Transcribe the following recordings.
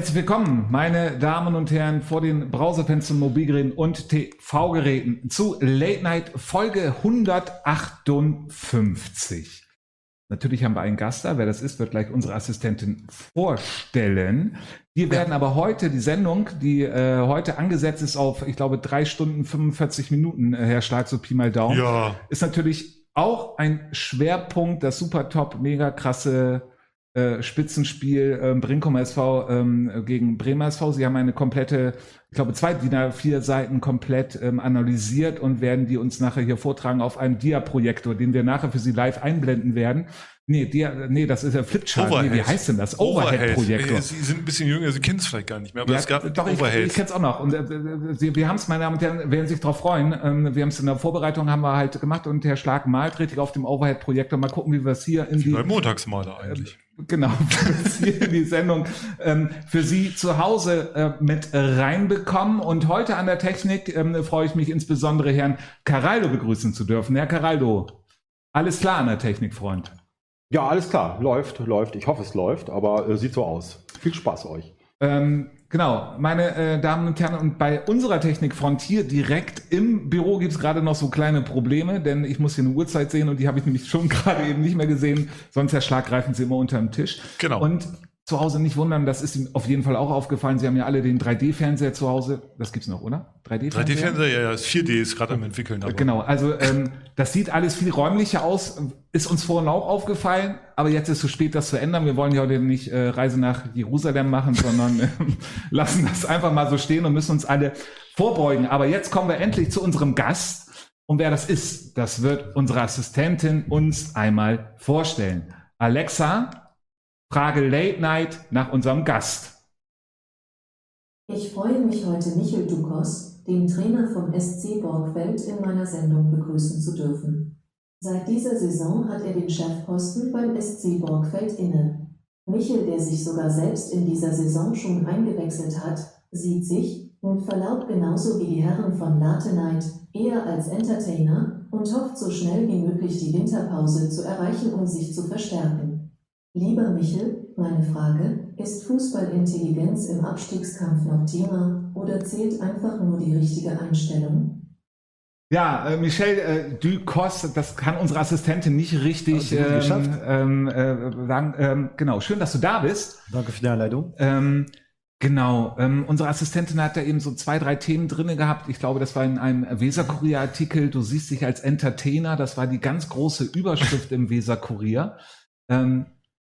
Herzlich willkommen, meine Damen und Herren, vor den Browserfenstern, Mobilgeräten und TV-Geräten zu Late Night Folge 158. Natürlich haben wir einen Gast da. Wer das ist, wird gleich unsere Assistentin vorstellen. Wir werden aber heute die Sendung, die äh, heute angesetzt ist auf, ich glaube, drei Stunden 45 Minuten, äh, Herr Schlag, so Pi mal Daumen, Ja, ist natürlich auch ein Schwerpunkt, das super top, mega krasse äh, Spitzenspiel ähm, Brinkum SV ähm, gegen Bremer SV. Sie haben eine komplette, ich glaube, zwei DIN A4 Seiten komplett ähm, analysiert und werden die uns nachher hier vortragen auf einem Dia-Projektor, den wir nachher für Sie live einblenden werden. Nee, Dia, nee, das ist ja Flipchart. Nee, wie heißt denn das? Overhead-Projektor. Äh, Sie sind ein bisschen jünger, Sie kennen es vielleicht gar nicht mehr, aber Ja, es gab doch, ich, Overhead. ich kenne es auch noch. Und äh, Sie, wir haben es, meine Damen und Herren, werden sich darauf freuen. Ähm, wir haben es in der Vorbereitung haben wir halt gemacht und Herr Schlag malt richtig auf dem Overhead-Projektor. Mal gucken, wie wir es hier in die Bei Montagsmaler eigentlich. genau hier in die Sendung ähm, für Sie zu Hause äh, mit reinbekommen. Und heute an der Technik ähm, freue ich mich insbesondere Herrn Caraldo begrüßen zu dürfen. Herr Caraldo, alles klar an der Technik, Freund. Ja, alles klar. Läuft, läuft. Ich hoffe, es läuft, aber äh, sieht so aus. Viel Spaß euch. Ähm, genau, meine äh, Damen und Herren, und bei unserer Technikfront hier direkt im Büro gibt's gerade noch so kleine Probleme, denn ich muss hier eine Uhrzeit sehen und die habe ich nämlich schon gerade eben nicht mehr gesehen, sonst Herr Schlag greifen Sie immer unter den Tisch. Genau. Und zu Hause nicht wundern, das ist Ihnen auf jeden Fall auch aufgefallen. Sie haben ja alle den 3D-Fernseher zu Hause. Das gibt's noch, oder? 3D-Fernseher? 3D-Fernseher, ja, ja, das 4D ist gerade am entwickeln. Aber Genau, also ähm, das sieht alles viel räumlicher aus, ist uns vorhin auch aufgefallen, aber jetzt ist es zu spät, das zu ändern. Wir wollen ja heute nicht äh, Reise nach Jerusalem machen, sondern ähm, lassen das einfach mal so stehen und müssen uns alle vorbeugen. Aber jetzt kommen wir endlich zu unserem Gast. Und wer das ist, das wird unsere Assistentin uns einmal vorstellen. Alexa, frage Late Night nach unserem Gast. Ich freue mich heute Michel Dukos, den Trainer vom SC Borgfeld, in meiner Sendung begrüßen zu dürfen. Seit dieser Saison hat er den Chefposten beim SC Borgfeld inne. Michel, der sich sogar selbst in dieser Saison schon eingewechselt hat, sieht sich, mit Verlaub genauso wie die Herren von Latenite, eher als Entertainer und hofft so schnell wie möglich die Winterpause zu erreichen, um sich zu verstärken. Lieber Michel, meine Frage, ist Fußballintelligenz im Abstiegskampf noch Thema oder zählt einfach nur die richtige Einstellung? Ja, äh, Michelle äh, Ducos, das kann unsere Assistentin nicht richtig ähm, ähm, äh, sagen. Ähm, genau, schön, dass du da bist. Danke für die Einleitung. Ähm, genau, ähm, unsere Assistentin hat da eben so zwei, drei Themen drinne gehabt. Ich glaube, das war in einem Weser-Kurier-Artikel. Du siehst dich als Entertainer. Das war die ganz große Überschrift im Weser-Kurier. Ähm,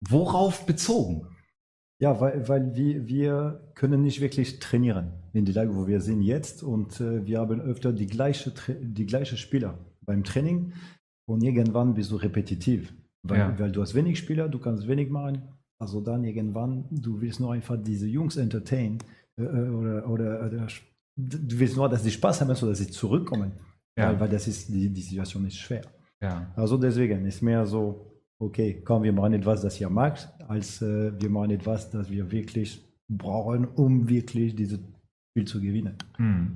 worauf bezogen? Ja, weil, weil wir, wir können nicht wirklich trainieren in die Lage, wo wir sind jetzt. Und äh, wir haben öfter die gleiche, die gleiche Spieler beim Training. Und irgendwann bist du repetitiv. Weil, Ja. weil du hast wenig Spieler, du kannst wenig machen. Also dann irgendwann, du willst nur einfach diese Jungs entertainen. Äh, äh, oder, oder, oder du willst nur, dass sie Spaß haben, so dass sie zurückkommen. Ja. Weil, weil das ist, die, die Situation ist schwer. Ja. Also deswegen ist mehr so, okay, komm, wir machen etwas, das ihr mag, als äh, wir machen etwas, das wir wirklich brauchen, um wirklich dieses Spiel zu gewinnen. Hm.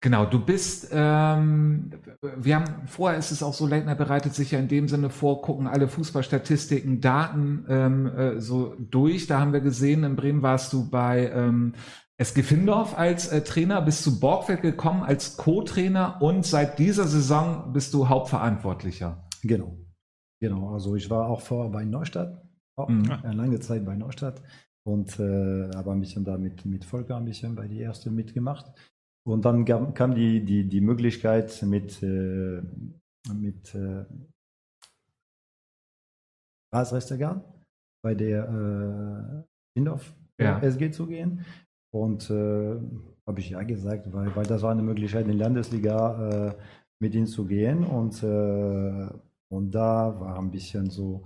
Genau, du bist, ähm, wir haben, vorher ist es auch so, Leitner bereitet sich ja in dem Sinne vor, gucken alle Fußballstatistiken, Daten ähm, äh, so durch. Da haben wir gesehen, in Bremen warst du bei ähm, SG Findorf als äh, Trainer, bist zu Borgfeld gekommen als Co-Trainer und seit dieser Saison bist du Hauptverantwortlicher. Genau. Genau, also ich war auch vorher bei Neustadt, auch Mhm. eine lange Zeit bei Neustadt und äh, habe ein bisschen da mit, mit Volker ein bisschen bei die erste mitgemacht. Und dann gab, kam die, die, die Möglichkeit mit, äh, mit äh, Ras Restergan bei der äh, Indorf Ja. SG zu gehen. Und äh, habe ich ja gesagt, weil, weil das war eine Möglichkeit, in die Landesliga äh, mit ihnen zu gehen. Und, äh, und da war ein bisschen so,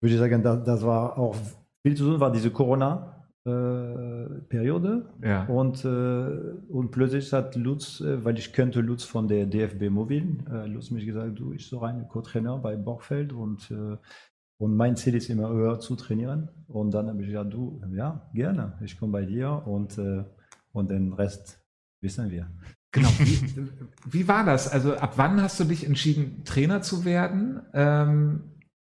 würde ich sagen, das, das war auch viel zu tun, war diese Corona-Periode. Ja. Und, äh, und plötzlich hat Lutz, äh, weil ich kannte Lutz von der DFB Mobil, äh, Lutz mich gesagt, du, ich so rein Co-Trainer bei Borgfeld und, äh, und mein Ziel ist immer höher zu trainieren. Und dann habe ich gesagt, du, ja, gerne, ich komme bei dir und, äh, und den Rest wissen wir. Genau. Wie, wie war das? Also ab wann hast du dich entschieden, Trainer zu werden? Ähm,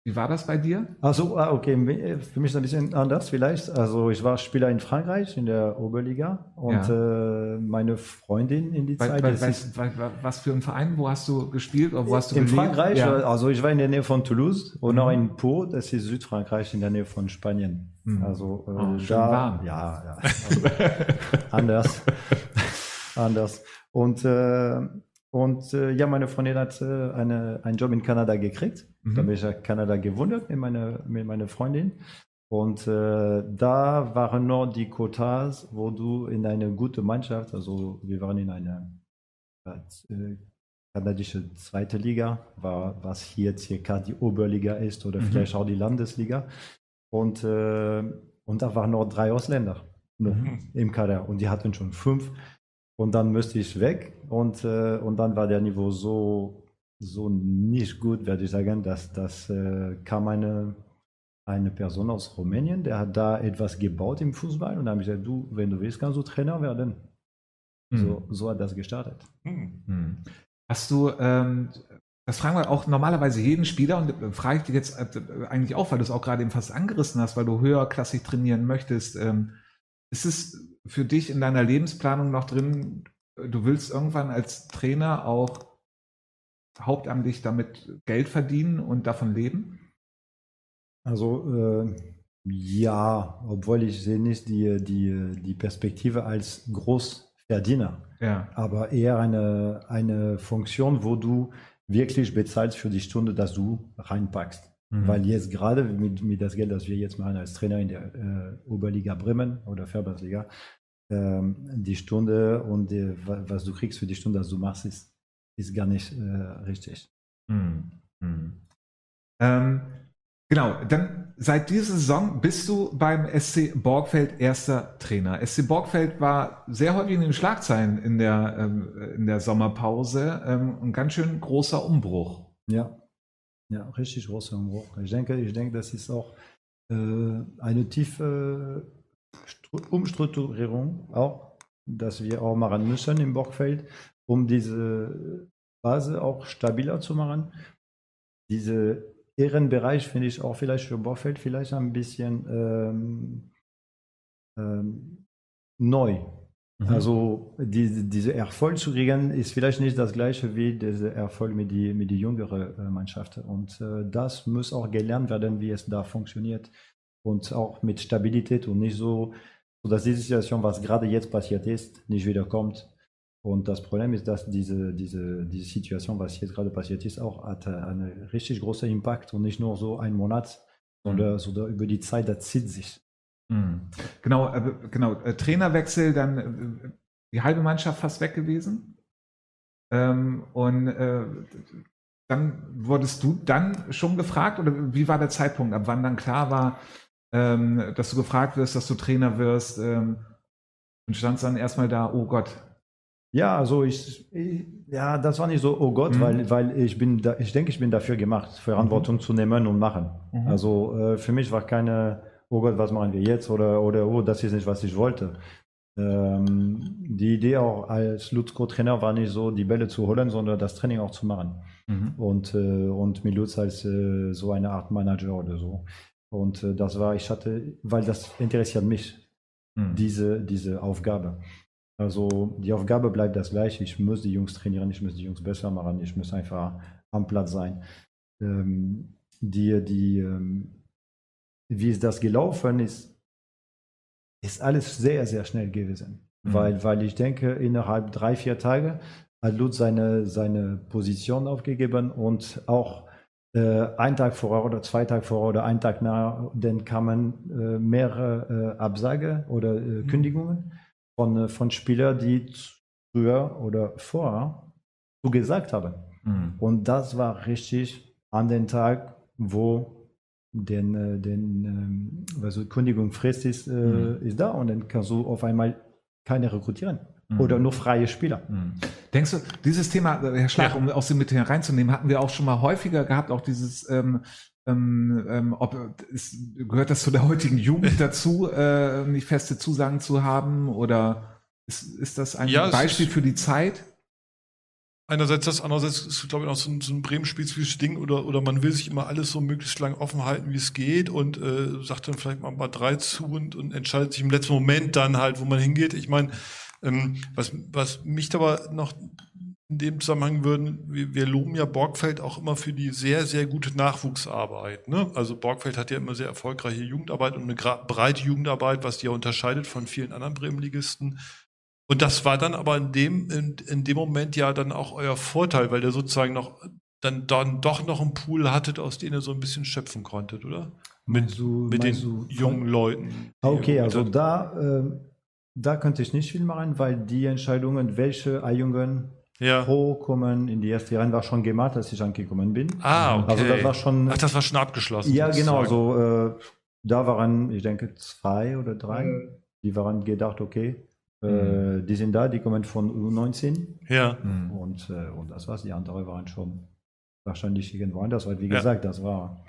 Wie war das bei dir? Also, okay, für mich ist ein bisschen anders vielleicht. Also, ich war Spieler in Frankreich in der Oberliga und ja. äh, meine Freundin in die weil, Zeit. Weil, weißt, was für ein Verein? Wo hast du gespielt? Oder wo hast du in gelebt? Frankreich, ja. also ich war in der Nähe von Toulouse und mhm. auch in Po, das ist Südfrankreich in der Nähe von Spanien. Mhm. Also, äh, oh, da, warm. ja, ja. Also, anders. Anders. Und äh, und äh, ja, meine Freundin hat äh, eine, einen Job in Kanada gekriegt. Mhm. Da bin ich nach Kanada gewundert mit meiner, mit meiner Freundin. Und äh, da waren noch die Quotas, wo du in eine gute Mannschaft, also wir waren in einer äh, kanadische zweite Liga, war, was hier circa die Oberliga ist oder mhm. vielleicht auch die Landesliga. Und, äh, und da waren noch drei Ausländer mhm. im Kader und die hatten schon fünf. Und dann müsste ich weg und, äh, und dann war der Niveau so, so nicht gut, werde ich sagen, dass das äh, kam eine, eine Person aus Rumänien, der hat da etwas gebaut im Fußball und da habe ich gesagt, du, wenn du willst, kannst du Trainer werden. Mhm. So, so hat das gestartet. Mhm. Hast du, ähm, das fragen wir auch normalerweise jeden Spieler und äh, frage ich dich jetzt äh, eigentlich auch, weil du es auch gerade eben fast angerissen hast, weil du höherklassig trainieren möchtest. Ähm, ist es für dich in deiner Lebensplanung noch drin, du willst irgendwann als Trainer auch hauptamtlich damit Geld verdienen und davon leben? Also äh, ja, obwohl ich sehe nicht die, die, die Perspektive als Großverdiener, ja. aber eher eine, eine Funktion, wo du wirklich bezahlst für die Stunde, dass du reinpackst. Mhm. Weil jetzt gerade mit, mit das Geld, das wir jetzt machen als Trainer in der äh, Oberliga Bremen oder Verbandsliga, die Stunde und die, was du kriegst für die Stunde, was du machst, ist, ist gar nicht äh, richtig. Mhm. Mhm. Ähm, genau, dann seit dieser Saison bist du beim SC Borgfeld erster Trainer. SC Borgfeld war sehr häufig in den Schlagzeilen in der, ähm, in der Sommerpause. Ähm, ein ganz schön großer Umbruch. Ja, ja, richtig großer Umbruch. Ich denke, ich denke, das ist auch äh, eine tiefe Umstrukturierung auch, dass wir auch machen müssen im Bockfeld, um diese Phase auch stabiler zu machen. Diese Ehrenbereich finde ich auch vielleicht für Bockfeld vielleicht ein bisschen ähm, ähm, neu. Mhm. Also die, diese Erfolg zu kriegen ist vielleicht nicht das gleiche wie dieser Erfolg mit die, mit die jüngeren äh, Mannschaften. Und äh, das muss auch gelernt werden, wie es da funktioniert und auch mit Stabilität und nicht so, dass diese Situation, was gerade jetzt passiert ist, nicht wiederkommt. Und das Problem ist, dass diese, diese, diese Situation, was jetzt gerade passiert ist, auch hat einen richtig großen Impact und nicht nur so einen Monat, sondern, mhm. sondern über die Zeit, das zieht sich. Mhm. Genau, äh, genau. Äh, Trainerwechsel, dann äh, die halbe Mannschaft fast weg gewesen. Ähm, und äh, dann wurdest du dann schon gefragt oder wie war der Zeitpunkt, ab wann dann klar war, ähm, dass du gefragt wirst, dass du Trainer wirst ähm, und standst dann erstmal da, oh Gott. Ja, also ich, ich ja, das war nicht so, oh Gott, mhm. weil, weil ich bin da, ich denke, ich bin dafür gemacht, Verantwortung mhm. zu nehmen und machen. Mhm. Also äh, für mich war keine, oh Gott, was machen wir jetzt oder, oder oh, das ist nicht, was ich wollte. Ähm, die Idee auch als Lutz-Co-Trainer war nicht so, die Bälle zu holen, sondern das Training auch zu machen. Mhm. Und, äh, und mit Lutz als äh, so eine Art Manager oder so. Und äh, das war, ich hatte, weil das interessiert mich, mhm. diese, diese Aufgabe. Also die Aufgabe bleibt das gleiche. Ich muss die Jungs trainieren, ich muss die Jungs besser machen, ich muss einfach am Platz sein. Ähm, die, die, ähm, wie ist das gelaufen ist, ist alles sehr, sehr schnell gewesen. Mhm. Weil, weil ich denke, innerhalb drei, vier Tage hat Lutz seine, seine Position aufgegeben und auch äh, ein Tag vorher oder zwei Tage vorher oder einen Tag nach, dann kamen äh, mehrere äh, Absage oder äh, mhm. Kündigungen von, äh, von Spielern, die früher oder vorher zugesagt haben. Mhm. Und das war richtig an den Tag, wo den, äh, den ähm, also Kündigungsfrist ist, mhm. ist da und dann kannst du auf einmal keine rekrutieren. Mhm. Oder nur freie Spieler. Mhm. Denkst du, dieses Thema, äh, Herr Schlag, ja. um aus dem mit reinzunehmen, hatten wir auch schon mal häufiger gehabt, auch dieses, ähm, ähm, ähm ob ist, gehört das zu der heutigen Jugend dazu, äh, nicht feste Zusagen zu haben? Oder ist, ist das ein ja, Beispiel für die Zeit? einerseits das, andererseits ist, glaube ich, auch so ein, so ein Bremen-spezifisches Ding oder, oder man will sich immer alles so möglichst lang offen halten, wie es geht und äh, sagt dann vielleicht mal mal drei zu und, und entscheidet sich im letzten Moment dann halt, wo man hingeht. Ich meine, was, was mich aber noch in dem Zusammenhang würden, wir, wir loben ja Borgfeld auch immer für die sehr, sehr gute Nachwuchsarbeit. Ne? Also Borgfeld hat ja immer sehr erfolgreiche Jugendarbeit und eine breite Jugendarbeit, was die ja unterscheidet von vielen anderen Bremenligisten. Und das war dann aber in dem, in, in dem Moment ja dann auch euer Vorteil, weil ihr sozusagen noch dann, dann doch noch einen Pool hattet, aus dem ihr so ein bisschen schöpfen konntet, oder? Mit, du, mit den jungen Leuten. Okay, also da, äh, da könnte ich nicht viel machen, weil die Entscheidungen, welche A-Jungen ja. pro kommen in die erste Reihe, war schon gemacht, als ich angekommen bin. Ah, okay. Also das war schon. Ach, das war schon abgeschlossen. Ja, genau. sozusagen. So, äh, da waren, ich denke, zwei oder drei. Die waren gedacht, okay, äh, die sind da, die kommen von U19 Ja. und, äh, und das war's. Die anderen waren schon wahrscheinlich irgendwo anders, weil wie Ja. gesagt, das war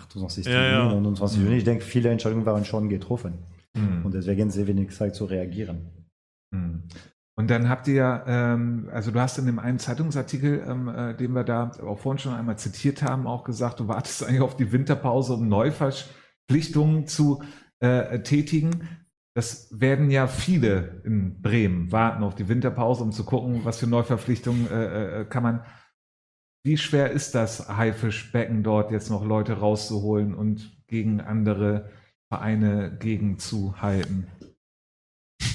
28. Ja, ja. Juni, 29. Juni. Ich denke, viele Entscheidungen waren schon getroffen Mhm. und deswegen sehr wenig Zeit zu reagieren. Mhm. Und dann habt ihr ja, ähm, also du hast in dem einen Zeitungsartikel, ähm, äh, den wir da auch vorhin schon einmal zitiert haben, auch gesagt, du wartest eigentlich auf die Winterpause, um Neuverpflichtungen zu äh, tätigen. Das werden ja viele in Bremen warten auf die Winterpause, um zu gucken, was für Neuverpflichtungen äh, äh, kann man. Wie schwer ist das Haifischbecken dort jetzt noch Leute rauszuholen und gegen andere Vereine gegenzuhalten?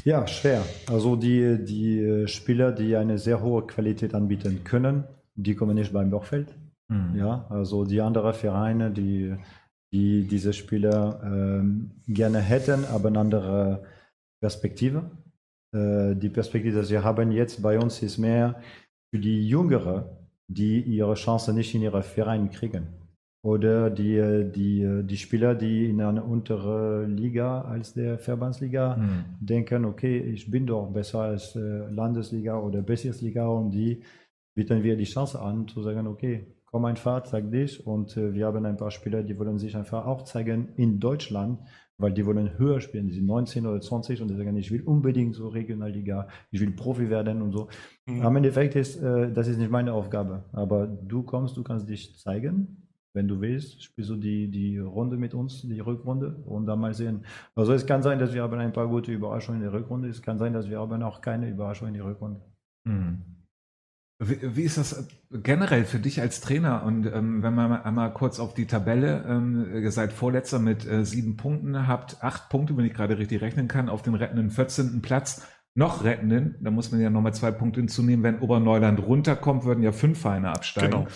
Ja, schwer. Also die, die äh, Spieler, die eine sehr hohe Qualität anbieten können, die kommen nicht beim Borgfeld. Mhm. Ja, also die anderen Vereine, die, die diese Spieler ähm, gerne hätten, aber eine andere Perspektive. Äh, die Perspektive, die wir haben jetzt bei uns, ist mehr für die Jüngeren, die ihre Chance nicht in ihren Verein kriegen. Oder die, die, die Spieler, die in einer unteren Liga als der Verbandsliga Mhm. denken, okay, ich bin doch besser als äh, Landesliga oder Bezirksliga und die bieten wir die Chance an, zu sagen, okay, komm einfach, zeig dich und äh, wir haben ein paar Spieler, die wollen sich einfach auch zeigen in Deutschland, weil die wollen höher spielen, die sind 19 oder 20 und die sagen, ich will unbedingt so Regionalliga, ich will Profi werden und so. Mhm. Am Endeffekt ist, äh, das ist nicht meine Aufgabe, aber du kommst, du kannst dich zeigen, wenn du willst, spielst du die, die Runde mit uns, die Rückrunde und dann mal sehen. Also es kann sein, dass wir haben ein paar gute Überraschungen in der Rückrunde, es kann sein, dass wir haben auch keine Überraschung in der Rückrunde. Mhm. Wie, wie ist das generell für dich als Trainer? Und ähm, wenn man mal einmal kurz auf die Tabelle, ähm, ihr seid Vorletzter mit äh, sieben Punkten, habt acht Punkte, wenn ich gerade richtig rechnen kann, auf den rettenden 14. Platz. Noch rettenden, da muss man ja nochmal zwei Punkte hinzunehmen, wenn Oberneuland runterkommt, würden ja fünf Vereine absteigen. Genau.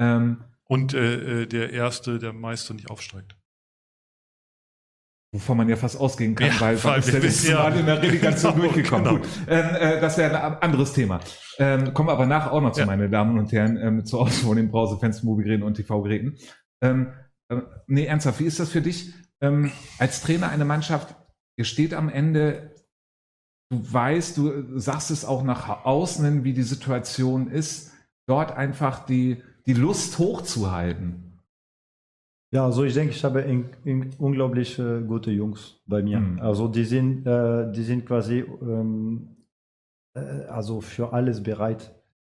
Ähm, Und äh, äh, der Erste, der Meister nicht aufsteigt. Wovon man ja fast ausgehen kann, Ja, weil man ist letztes wissen ja- Mal in der Relegation Genau, durchgekommen. genau. Gut, ähm, äh, das wäre ein anderes Thema. Ähm, kommen wir aber nachher auch noch zu, Ja. meine Damen und Herren, ähm, zur Auswahl von den Browserfenster, Mobilgeräten und TV-Geräten. Ähm, äh, nee, ernsthaft, wie ist das für dich ähm, als Trainer eine Mannschaft? Ihr steht am Ende, du weißt, du sagst es auch nach außen wie die Situation ist, dort einfach die, die Lust hochzuhalten. Ja, also ich denke, ich habe in, in unglaublich äh, gute Jungs bei mir. Mhm. Also die sind, äh, die sind quasi ähm, äh, also für alles bereit.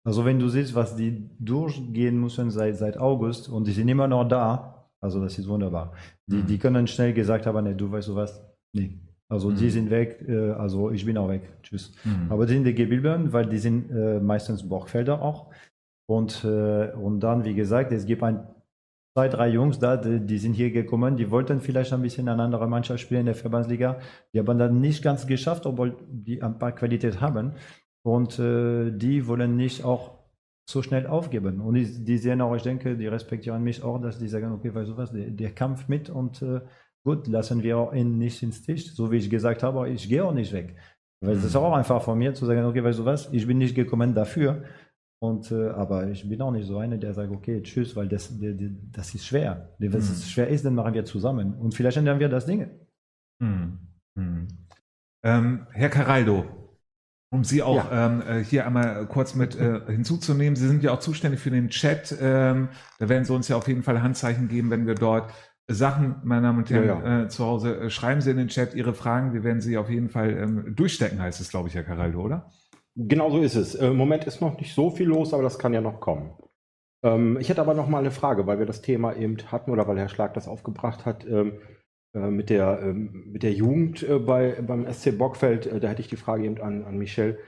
Also wenn du siehst, was die durchgehen müssen seit, seit August und die sind immer noch da, also das ist wunderbar. Die, Mhm. die können schnell gesagt haben, nee, du weißt du was, nee. Also die Mhm. sind weg, äh, also ich bin auch weg. Tschüss. Mhm. Aber die sind die geblieben, weil die sind äh, meistens Borgfelder auch. Und, äh, und dann, wie gesagt, es gibt ein, zwei, drei Jungs da, die, die sind hier gekommen, die wollten vielleicht ein bisschen eine andere Mannschaft spielen in der Verbandsliga. Die haben dann nicht ganz geschafft, obwohl die ein paar Qualität haben. Und äh, die wollen nicht auch so schnell aufgeben. Und die, die sehen auch, ich denke, die respektieren mich auch, dass die sagen, okay, weißt du was, der, der Kampf mit und äh, gut, lassen wir auch ihn nicht ins Tisch. So wie ich gesagt habe, ich gehe auch nicht weg. Weil es ist auch einfach von mir zu sagen, okay, weißt du was, ich bin nicht gekommen dafür. Und, äh, aber ich bin auch nicht so einer, der sagt, okay, tschüss, weil das, der, der, das ist schwer. Wenn es Mhm. schwer ist, dann machen wir zusammen. Und vielleicht ändern wir das Ding. Hm. Hm. Ähm, Herr Caraldo, um Sie auch ähm, äh, hier einmal kurz mit äh, hinzuzunehmen, Sie sind ja auch zuständig für den Chat. Ähm, da werden Sie uns ja auf jeden Fall Handzeichen geben, wenn wir dort Sachen, meine Damen und Herren, Ja, Äh, zu Hause äh, schreiben Sie in den Chat Ihre Fragen. Wir werden Sie auf jeden Fall ähm, durchstecken, heißt es, glaube ich, Herr Caraldo, oder? Genau so ist es. Äh, Im Moment ist noch nicht so viel los, aber das kann ja noch kommen. Ähm, ich hätte aber noch mal eine Frage, weil wir das Thema eben hatten oder weil Herr Schlag das aufgebracht hat ähm, äh, mit, der, ähm, mit der Jugend äh, bei, beim SC Bockfeld. Da hätte ich die Frage eben an, an Michel.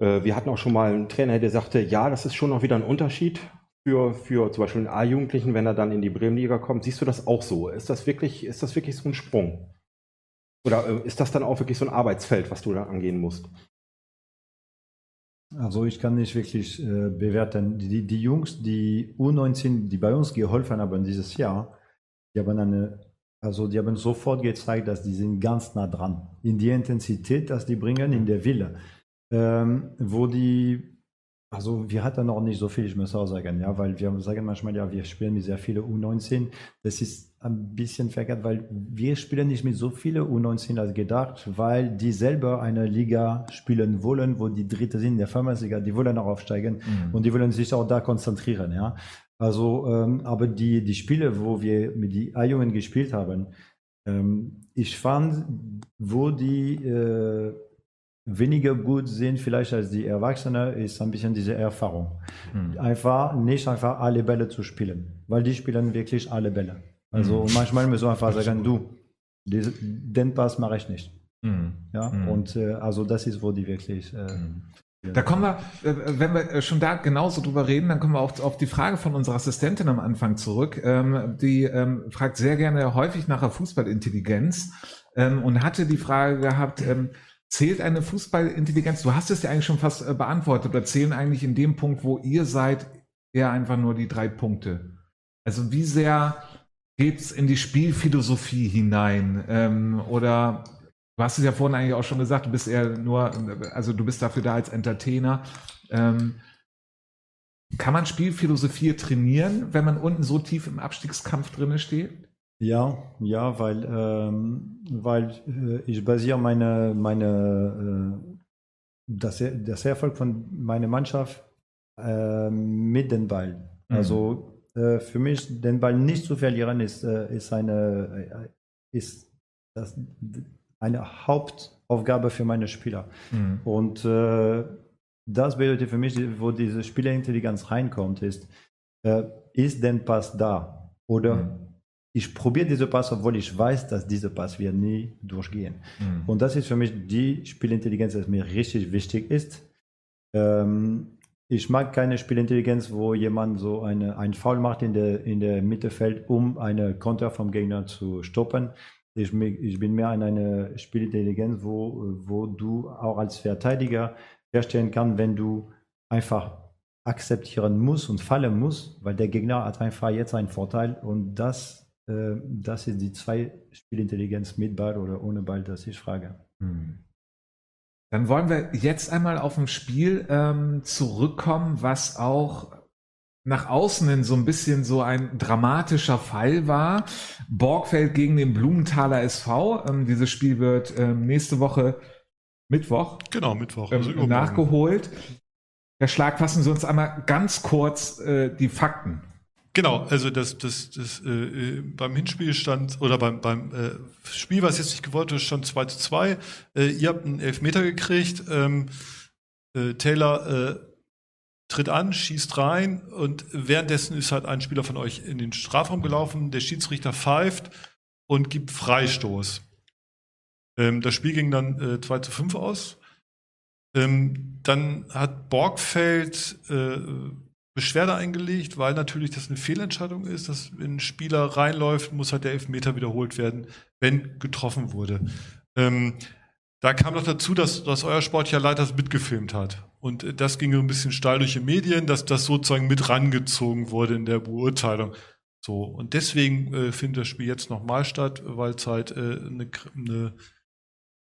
Wir hatten auch schon mal einen Trainer, der sagte, ja, das ist schon noch wieder ein Unterschied für, für zum Beispiel einen A-Jugendlichen, wenn er dann in die Bremenliga kommt. Siehst du das auch so? Ist das wirklich, ist das wirklich so ein Sprung? Oder ist das dann auch wirklich so ein Arbeitsfeld, was du da angehen musst? Also ich kann nicht wirklich äh, bewerten. Die, die Jungs, die U19, die bei uns geholfen haben dieses Jahr, die haben eine, also die haben sofort gezeigt, dass die sind ganz nah dran. In die Intensität, dass die bringen, in der Wille. Ähm, wo die also wir hatten noch nicht so viel, ich muss auch sagen, ja, weil wir sagen manchmal, ja, wir spielen mit sehr vielen U19. Das ist ein bisschen verkehrt, weil wir spielen nicht mit so vielen U19 als gedacht, weil die selber eine Liga spielen wollen, wo die Dritte sind, der Firmenliga, die wollen auch aufsteigen mhm. und die wollen sich auch da konzentrieren, ja. Also, ähm, aber die, die Spiele, wo wir mit die A-Jungen gespielt haben, ähm, ich fand, wo die äh, weniger gut sind vielleicht als die Erwachsenen, ist ein bisschen diese Erfahrung. Mhm. Einfach nicht einfach alle Bälle zu spielen, weil die spielen wirklich alle Bälle. Also mhm. manchmal müssen wir einfach sagen, du, den Pass mache ich nicht. Mhm. Ja, hm. und äh, also das ist, wo die wirklich. Äh, hm. da kommen wir, äh, wenn wir schon da genauso drüber reden, dann kommen wir auch auf die Frage von unserer Assistentin am Anfang zurück. Ähm, die ähm, fragt sehr gerne häufig nach der Fußballintelligenz ähm, und hatte die Frage gehabt, Zählt eine Fußballintelligenz? Du hast es ja eigentlich schon fast äh, beantwortet, oder zählen eigentlich in dem Punkt, wo ihr seid, eher einfach nur die drei Punkte? Also wie sehr geht es in die Spielphilosophie hinein? Ähm, oder du hast es ja vorhin eigentlich auch schon gesagt, du bist eher nur, also du bist dafür da als Entertainer. Ähm, kann man Spielphilosophie trainieren, wenn man unten so tief im Abstiegskampf drinne steht? Ja, ja, weil, ähm, weil äh, ich basiere meine, meine äh, das, das Erfolg von meiner Mannschaft äh, mit dem Ball. Mhm. Also äh, für mich den Ball nicht zu verlieren ist, äh, ist eine äh, ist das eine Hauptaufgabe für meine Spieler. Mhm. Und das bedeutet für mich, wo diese Spielerintelligenz reinkommt, ist, ist denn Pass da? Oder mhm ich probiere diese Pass, obwohl ich weiß, dass dieser Pass wird nie durchgehen. Mhm. Und das ist für mich die Spielintelligenz, die mir richtig wichtig ist. Ähm, ich mag keine Spielintelligenz, wo jemand so eine, ein Foul macht in der, in der Mittelfeld, um eine Konter vom Gegner zu stoppen. Ich, ich bin mehr an eine Spielintelligenz, wo, wo du auch als Verteidiger herstellen kannst, wenn du einfach akzeptieren musst und fallen musst, weil der Gegner hat einfach jetzt einen Vorteil und das äh, das ist die zwei Spielintelligenz mit Ball oder ohne Ball, das ich frage. Hm. Dann wollen wir jetzt einmal auf ein Spiel ähm, zurückkommen, was auch nach außen hin so ein bisschen so ein dramatischer Fall war. Borgfeld gegen den Blumenthaler SV. Ähm, dieses Spiel wird ähm, nächste Woche Mittwoch. Genau, Mittwoch. Also nachgeholt. Herr Schlag, fassen Sie uns einmal ganz kurz äh, die Fakten. Genau, also das, das, das äh, äh, beim Hinspiel stand, oder beim, beim äh, Spiel, was jetzt nicht gewollt ist, stand 2 zu 2. Äh, ihr habt einen Elfmeter gekriegt. Ähm, äh, Taylor äh, tritt an, schießt rein und währenddessen ist halt ein Spieler von euch in den Strafraum gelaufen. Der Schiedsrichter pfeift und gibt Freistoß. Ähm, das Spiel ging dann äh, 2 zu 5 aus. Ähm, dann hat Borgfeld Beschwerde eingelegt, weil natürlich das eine Fehlentscheidung ist, dass wenn ein Spieler reinläuft, muss halt der Elfmeter wiederholt werden, wenn getroffen wurde. Ähm, da kam noch dazu, dass, dass euer sportlicher Leiter das mitgefilmt hat. Und äh, das ging so ein bisschen steil durch die Medien, dass das sozusagen mit rangezogen wurde in der Beurteilung. So, und deswegen äh, findet das Spiel jetzt nochmal statt, weil es halt äh, eine, eine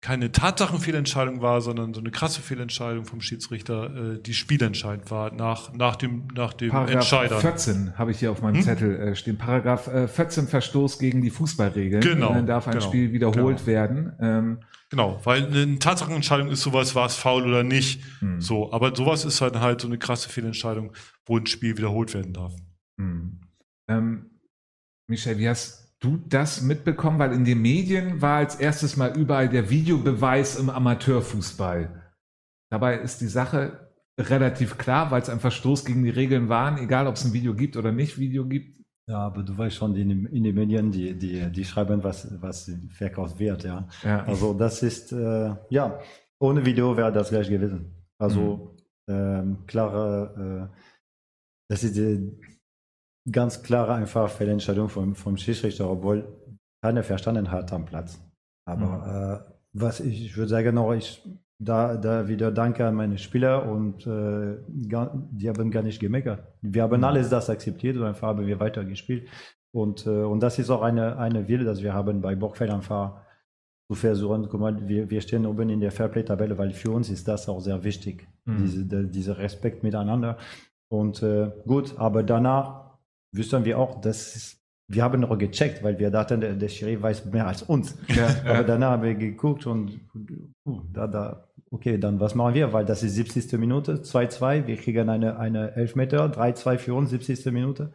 keine Tatsachenfehlentscheidung war, sondern so eine krasse Fehlentscheidung vom Schiedsrichter, äh, die spielentscheidend war nach, nach dem, nach dem Paragraph Entscheider. 14 habe ich hier auf meinem hm? Zettel äh, stehen. Paragraph äh, 14 Verstoß gegen die Fußballregeln. Genau. Dann darf ein genau, Spiel wiederholt genau. werden. Ähm, genau, weil eine Tatsachenentscheidung ist sowas, war es faul oder nicht. Hm. So, aber sowas ist halt halt so eine krasse Fehlentscheidung, wo ein Spiel wiederholt werden darf. Hm. Ähm, Michel, wie hast du das mitbekommen? Weil in den Medien war als erstes mal überall der Videobeweis im Amateurfußball. Dabei ist die Sache relativ klar, weil es ein Verstoß gegen die Regeln waren, egal ob es ein Video gibt oder nicht Video gibt. Ja, aber du weißt schon, in, in den Medien, die, die, die schreiben, was, was verkauft wird, ja. Ja. Also das ist, äh, ja, ohne Video wäre das gleich gewesen. Also ähm, klare, äh, das ist die ganz klare, einfach Fehlentscheidung vom, vom Schiedsrichter, obwohl keiner verstanden hat am Platz. Aber äh, was ich, ich würde sagen, noch, ich da, da wieder danke an meine Spieler und äh, gar, die haben gar nicht gemeckert. Wir haben alles das akzeptiert und einfach haben wir weitergespielt. Und, äh, und das ist auch eine, eine Wille, dass wir haben bei Borgfeld einfach zu versuchen, guck mal, wir, wir stehen oben in der Fairplay-Tabelle, weil für uns ist das auch sehr wichtig, Mhm. diese, dieser Respekt miteinander. Und äh, gut, aber danach wüssten wir auch, dass wir haben noch gecheckt, weil wir dachten, der, der Schiri weiß mehr als uns. Ja, Aber danach haben wir geguckt und uh, da, da, okay, dann was machen wir? Weil das ist 70. Minute, 2-2, wir kriegen eine, eine Elfmeter, 3-2 für uns, 70. Minute.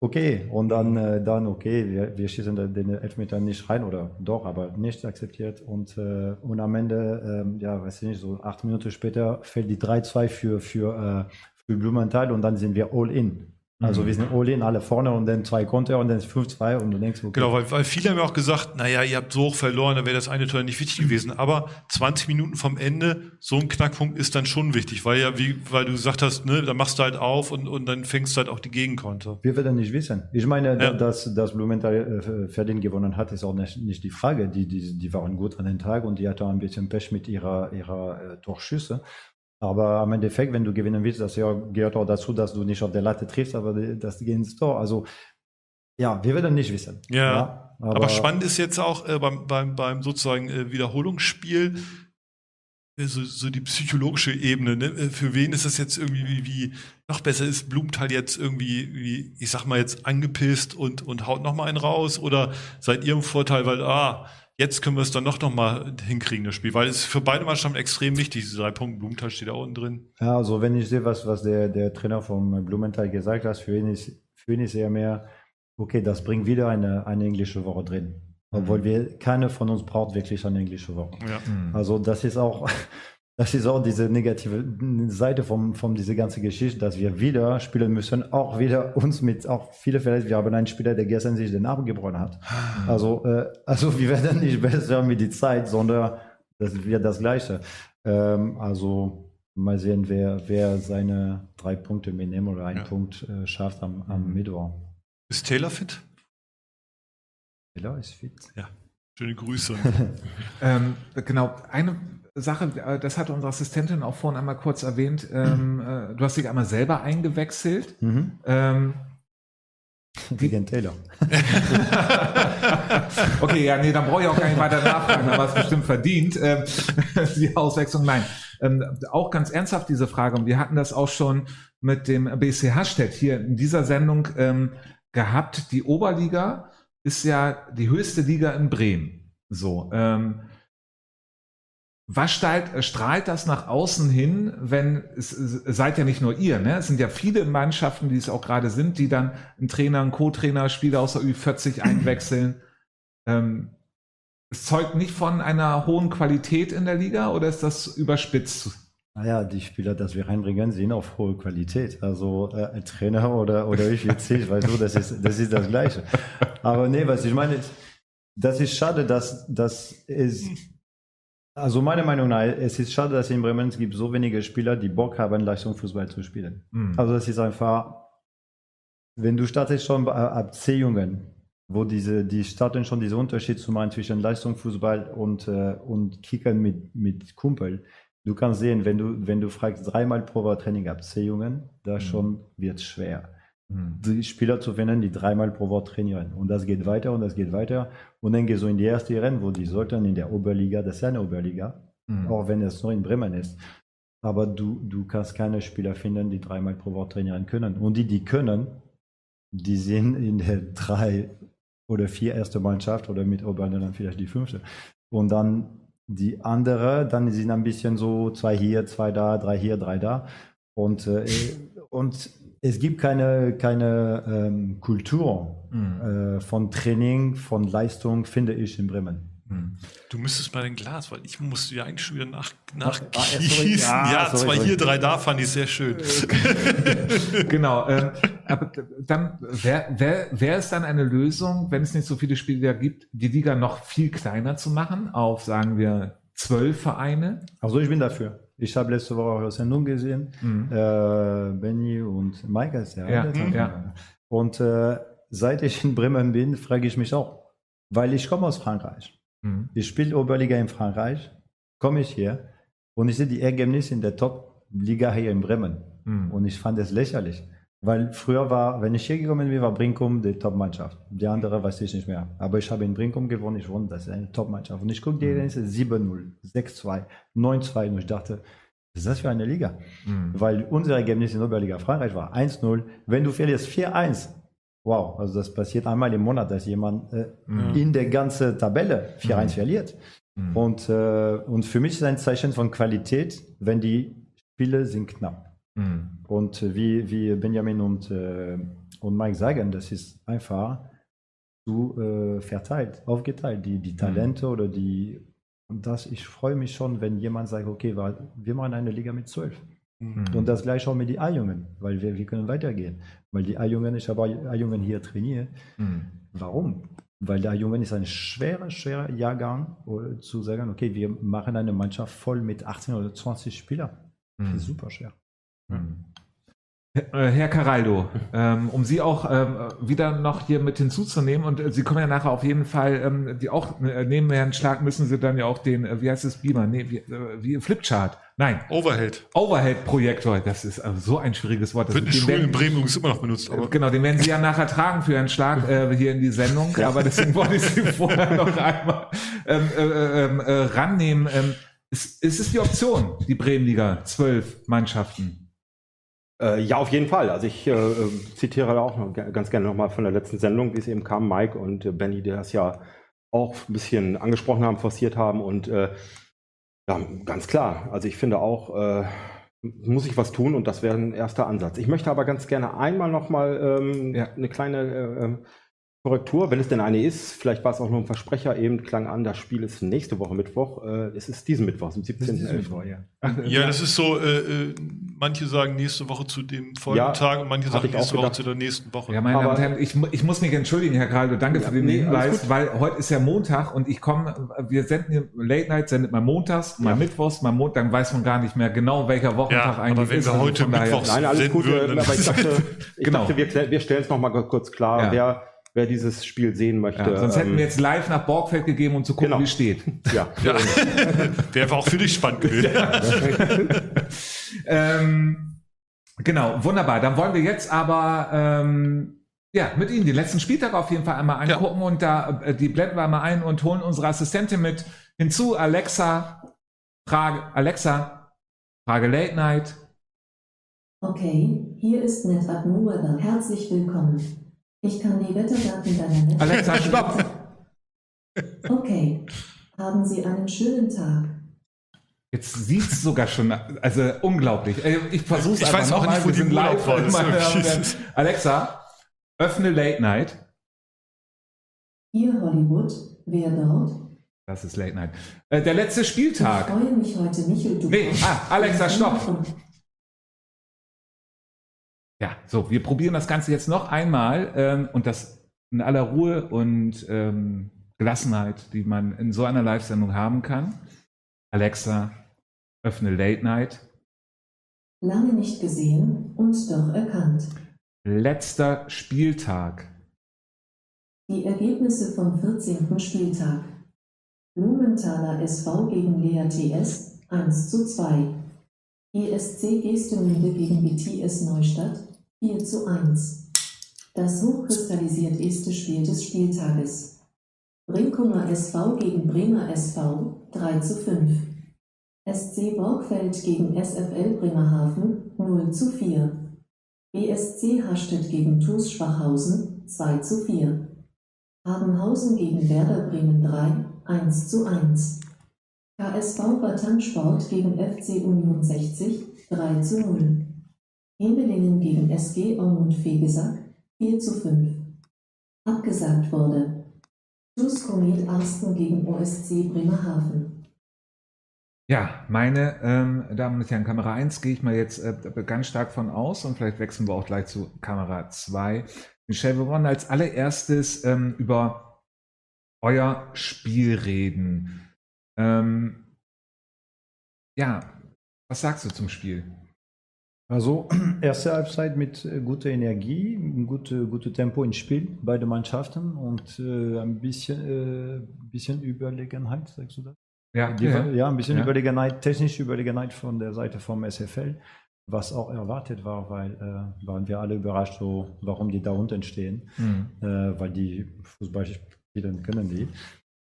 Okay, und dann, äh, dann okay, wir, wir schießen den- Elfmeter nicht rein oder doch, aber nicht akzeptiert. Und, äh, und am Ende, ähm, ja, weiß ich nicht, so acht Minuten später fällt die 3-2 für, für, äh, für Blumenthal und dann sind wir all in. Also Mhm. wir sind all in, alle vorne und dann zwei Konter und dann 5-2 und du denkst, okay, Genau, weil, weil viele haben ja auch gesagt, naja, ihr habt so hoch verloren, dann wäre das eine Tor nicht wichtig gewesen. Aber 20 Minuten vom Ende, so ein Knackpunkt ist dann schon wichtig, weil ja, wie, weil du gesagt hast, ne, da machst du halt auf und, und dann fängst du halt auch die Gegenkonter. Wir werden nicht wissen. Ich meine, Ja. dass, dass Blumenthal äh, verdient gewonnen hat, ist auch nicht, nicht die Frage. Die, die, die waren gut an den Tag und die hatten ein bisschen Pech mit ihrer, ihrer äh, Torschüsse. Aber am Endeffekt, wenn du gewinnen willst, das ja, gehört auch dazu, dass du nicht auf der Latte triffst, aber das geht ins Tor. Also, ja, wir werden nicht wissen. Ja. aber, Aber, spannend ist jetzt auch äh, beim, beim, beim sozusagen äh, Wiederholungsspiel äh, so, so die psychologische Ebene. Ne? Äh, Für wen ist das jetzt irgendwie wie, wie noch besser ist Blumenthal jetzt irgendwie, wie, ich sag mal jetzt angepisst und, und haut noch mal einen raus? Oder seid ihr im Vorteil, weil, ah, jetzt können wir es dann noch, noch mal hinkriegen, das Spiel? Weil es ist für beide Mannschaften extrem wichtig, diese drei Punkte. Blumenthal steht da unten drin. Ja, also wenn ich sehe, was, was der, der Trainer vom Blumenthal gesagt hat, für ihn ist, für ihn ist eher mehr, okay, das bringt wieder eine, eine englische Woche drin. Obwohl wir, keine von uns braucht wirklich eine englische Woche. Ja. Mhm. Also das ist auch, das ist auch diese negative Seite von, von dieser ganzen Geschichte, dass wir wieder spielen müssen, auch wieder uns mit, auch viele vielleicht, wir haben einen Spieler, der gestern sich den Arm gebrochen hat. Also, äh, also wir werden nicht besser mit der Zeit, sondern das wird das Gleiche. Ähm, also mal sehen, wer, wer seine drei Punkte mitnehmen oder einen Ja. Punkt äh, schafft am, am Mittwoch. Ist Taylor fit? Taylor ist fit. Schöne Grüße. Ähm, genau, eine Sache, äh, das hatte unsere Assistentin auch vorhin einmal kurz erwähnt. Ähm, äh, du hast dich einmal selber eingewechselt. Mhm. Ähm, Wegen Taylor. okay, ja, nee, dann brauche ich auch gar nicht weiter nachfragen, aber es bestimmt verdient, ähm, die Auswechslung. Nein, ähm, auch ganz ernsthaft diese Frage, und wir hatten das auch schon mit dem BC Hasstedt hier in dieser Sendung ähm, gehabt. Die Oberliga ist ja die höchste Liga in Bremen. So, ähm, was strahlt, strahlt das nach außen hin, wenn es, es seid ja nicht nur ihr, ne? Es sind ja viele Mannschaften, die es auch gerade sind, die dann einen Trainer, einen Co-Trainer, Spieler aus der Ü40 einwechseln. Ähm, es zeugt nicht von einer hohen Qualität in der Liga oder ist das überspitzt? Naja, die Spieler, das wir reinbringen, sind auf hohe Qualität. Also äh, ein Trainer oder, oder ich jetzt ich weißt du, das ist, das ist das Gleiche. Aber nee, was ich meine, ist, das ist schade, dass, dass es, also meiner Meinung nach, es ist schade, dass in Bremen es gibt so wenige Spieler, die Bock haben, Leistungsfußball zu spielen. Hm. Also das ist einfach, wenn du startest schon bei- ab C-Jungen, wo diese, die starten schon diesen Unterschied zu machen zwischen Leistungsfußball und, äh, und Kickern mit, mit Kumpel. Du kannst sehen, wenn du, wenn du fragst, dreimal pro Woche Training ab C-Jungen, da Mhm. schon wird schwer. Hm. Die Spieler zu finden, die dreimal pro Woche trainieren. Und das geht weiter und das geht weiter. Und dann gehst du in die erste Rennen, wo die sollten in der Oberliga, das ist eine Oberliga, Hm. auch wenn es nur in Bremen ist. Aber du, du kannst keine Spieler finden, die dreimal pro Woche trainieren können. Und die, die können, die sind in der drei oder vier erste Mannschaft oder mit Oberland dann vielleicht die fünfte. Und dann die andere, dann sind ein bisschen so zwei hier, zwei da, drei hier, drei da. Und, äh, und es gibt keine, keine ähm, Kultur Hm. äh, von Training, von Leistung, finde ich in Bremen. Hm. Du müsstest mal dein Glas, weil ich musste ja eigentlich schon wieder nach, Ah, ah, nachgießen. Ja, Ja, sorry, zwei sorry. hier, drei da fand ich sehr schön. Genau. Ähm, aber dann wäre wär, wär es dann eine Lösung, wenn es nicht so viele Spiele gibt, die Liga noch viel kleiner zu machen, auf sagen wir zwölf Vereine. Also ich bin dafür. Ich habe letzte Woche eure Sendung gesehen. Mhm. Äh, Benny und Mike ist ja. Ja, ja. Und äh, seit ich in Bremen bin, frage ich mich auch, weil ich komme aus Frankreich. Mhm. Ich spiele Oberliga in Frankreich, komme ich hier und ich sehe die Ergebnisse in der Top-Liga hier in Bremen. Mhm. Und ich fand es lächerlich. Weil früher war, wenn ich hier gekommen bin, war Brinkum die Top-Mannschaft. Die andere weiß ich nicht mehr. Aber ich habe in Brinkum gewonnen, ich wusste, das ist eine Top-Mannschaft. Und ich gucke die Ergebnisse 7-0, 6-2, 9-2 und ich dachte, was ist das für eine Liga? Mhm. Weil unser Ergebnis in Oberliga Frankreich war 1-0. Wenn du verlierst 4-1, wow, also das passiert einmal im Monat, dass jemand äh, Mhm. in der ganzen Tabelle 4-1 Mhm. verliert. Mhm. Und, äh, und für mich ist ein Zeichen von Qualität, wenn die Spiele sind knapp. Mhm. Und wie, wie Benjamin und, äh, und Mike sagen, das ist einfach zu äh, verteilt, aufgeteilt, die, die Talente oder die. Und das, ich freue mich schon, wenn jemand sagt, okay, wir machen eine Liga mit zwölf. Mhm. Und das gleiche auch mit den A-Jungen, weil wir, wir können weitergehen. Weil die A-Jungen, ich habe A-Jungen hier trainiert. Mhm. Warum? Weil der A-Jungen ist ein schwerer, schwerer Jahrgang, äh, zu sagen, okay, wir machen eine Mannschaft voll mit 18 oder 20 Spielern. Das Mhm. ist super schwer. Mhm. Äh, Herr Caraldo, ähm, um Sie auch ähm, wieder noch hier mit hinzuzunehmen und äh, Sie kommen ja nachher auf jeden Fall, ähm, die auch äh, neben Herrn Schlag müssen Sie dann ja auch den, wie heißt es, Beamer, nee, wie, wie Flipchart, nein, Overhead. Overhead-Projektor, das ist so ein schwieriges Wort. Das Wird in Schulen in Bremen übrigens immer noch benutzt. Aber Genau, den werden Sie ja nachher tragen für Herrn Schlag äh, hier in die Sendung, aber deswegen wollte ich Sie vorher noch einmal ähm, äh, äh, rannehmen. Ähm, ist, ist es die Option, die Bremenliga, zwölf Mannschaften? Äh, ja, auf jeden Fall. Also ich äh, äh, zitiere da auch noch, ganz gerne nochmal von der letzten Sendung, wie es eben kam, Mike und äh, Benny, die das ja auch ein bisschen angesprochen haben, forciert haben. Und äh, ja, ganz klar. Also ich finde auch, äh, muss ich was tun und das wäre ein erster Ansatz. Ich möchte aber ganz gerne einmal nochmal ähm, Ja. eine kleine äh, ähm, Korrektur, wenn es denn eine ist, vielleicht war es auch nur ein Versprecher, eben klang an, das Spiel ist nächste Woche Mittwoch, äh, es ist diesen Mittwoch, am 17.11. ja. Ach, ja, das ist so, äh, äh, manche sagen nächste Woche zu dem folgenden Ja, Tag und manche sagen nächste Woche zu der nächsten Woche. Ja, meine Damen und Herren, ich, ich muss mich entschuldigen, Herr Kraldo, danke Ja, für den nee, Hinweis, weil heute ist ja Montag und ich komme, wir senden hier Late Night, sendet mal montags, mal Ja. mittwochs, mal Montag, dann weiß man gar nicht mehr genau, welcher Wochentag Ja, eigentlich aber wenn ist. wir Also heute Mittwochs- Nein, alles gut, würden, äh, aber ich dachte, ich Genau. dachte wir, wir stellen es nochmal kurz klar, Ja. wer, wer dieses Spiel sehen möchte. Ja, sonst hätten ähm, wir jetzt live nach Borgfeld gegeben, um zu gucken, Genau. wie es steht. Ja, Ja. Wäre auch für dich spannend gewesen. ähm, genau, wunderbar. Dann wollen wir jetzt aber ähm, ja mit Ihnen den letzten Spieltag auf jeden Fall einmal Ja. angucken und da äh, die blenden wir mal ein und holen unsere Assistentin mit hinzu. Alexa, Frage, Alexa, Frage Late Night. Okay, hier ist NetApp. Herzlich willkommen. Ich kann die Wetterdaten deiner Net Alexa, stopp! Okay. Haben Sie einen schönen Tag. Jetzt sieht's sogar schon, also unglaublich. Äh, Ich versuch's Ich einfach weiß auch noch mal. nicht, wo Wir die sind im Urlaub live. war. Herren. Alexa, öffne Late Night. Hier Hollywood. Wer dort? Das ist Late Night. Äh, Der letzte Ich Spieltag. freue mich heute, Michel du. Nee, ah, Alexa, stopp. Ja, so, wir probieren das Ganze jetzt noch einmal ähm, und das in aller Ruhe und ähm, Gelassenheit, die man in so einer Live-Sendung haben kann. Alexa, öffne Late Night. Lange nicht gesehen und doch erkannt. Letzter Spieltag. Die Ergebnisse vom 14. Spieltag. Blumenthaler SV gegen Lea TS 1 zu 2. ESC Gestemünde gegen BTS Neustadt 4 zu 1. Das hochkristallisiert erste Spiel des Spieltages. Brinkumer SV gegen Bremer SV 3 zu 5. SC Borgfeld gegen SFL Bremerhaven 0 zu 4. BSC Hastedt gegen TuS Schwachhausen 2 zu 4. Habenhausen gegen Werder Bremen 3, 1 zu 1. KSV Batansport gegen FC Union 60, 3 zu 0. Hemelingen gegen SG Aumund Fegesack, 4 zu 5. Abgesagt wurde. TuS Komet Arsten gegen OSC Bremerhaven. Ja, meine ähm, Damen und Herren, Kamera 1 gehe ich mal jetzt äh, ganz stark von aus und vielleicht wechseln wir auch gleich zu Kamera 2. Michelle, wir wollen als allererstes ähm, über euer Spiel reden. Ähm, ja, was sagst du zum Spiel? Also erste Halbzeit mit äh, guter Energie, ein gute, gute Tempo ins Spiel, beide Mannschaften und äh, ein bisschen, äh, bisschen Überlegenheit, sagst du das? Ja, Die, ja. ja, ein bisschen Ja. Überlegenheit, technische Überlegenheit von der Seite vom SFL, was auch erwartet war, weil äh, waren wir alle überrascht, so, warum die da unten stehen, Hm. äh, weil die Fußball spielen können die.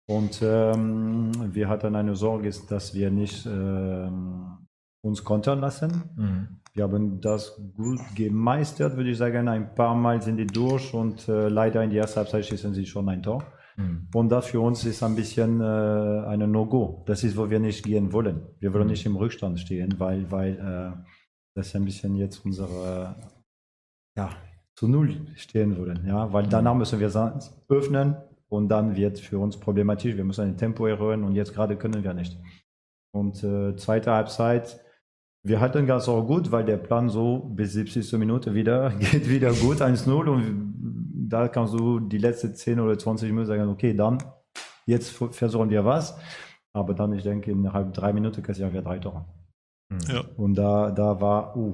Und ähm, wir hatten eine Sorge, dass wir nicht ähm, uns kontern lassen. Hm. Wir haben das gut gemeistert, würde ich sagen. Ein paar Mal sind die durch und äh, leider in der ersten Halbzeit schießen sie schon ein Tor. Hm. Und das für uns ist ein bisschen äh, eine No-Go. Das ist, wo wir nicht gehen wollen. Wir wollen Mhm. nicht im Rückstand stehen, weil, weil äh, das ein bisschen jetzt unsere, ja, zu Null stehen wollen. Ja, weil danach müssen wir öffnen und dann wird für uns problematisch. Wir müssen ein Tempo erhöhen und jetzt gerade können wir nicht. Und äh, zweite Halbzeit, wir hatten ganz auch gut, weil der Plan so bis 70. Minute wieder geht wieder gut 1-0 und da kannst du die letzten 10 oder 20 Minuten sagen, okay, dann jetzt versuchen wir was. Aber dann, ich denke, innerhalb drei Minuten kassieren wir drei Tore. Ja. Und da, da war uh,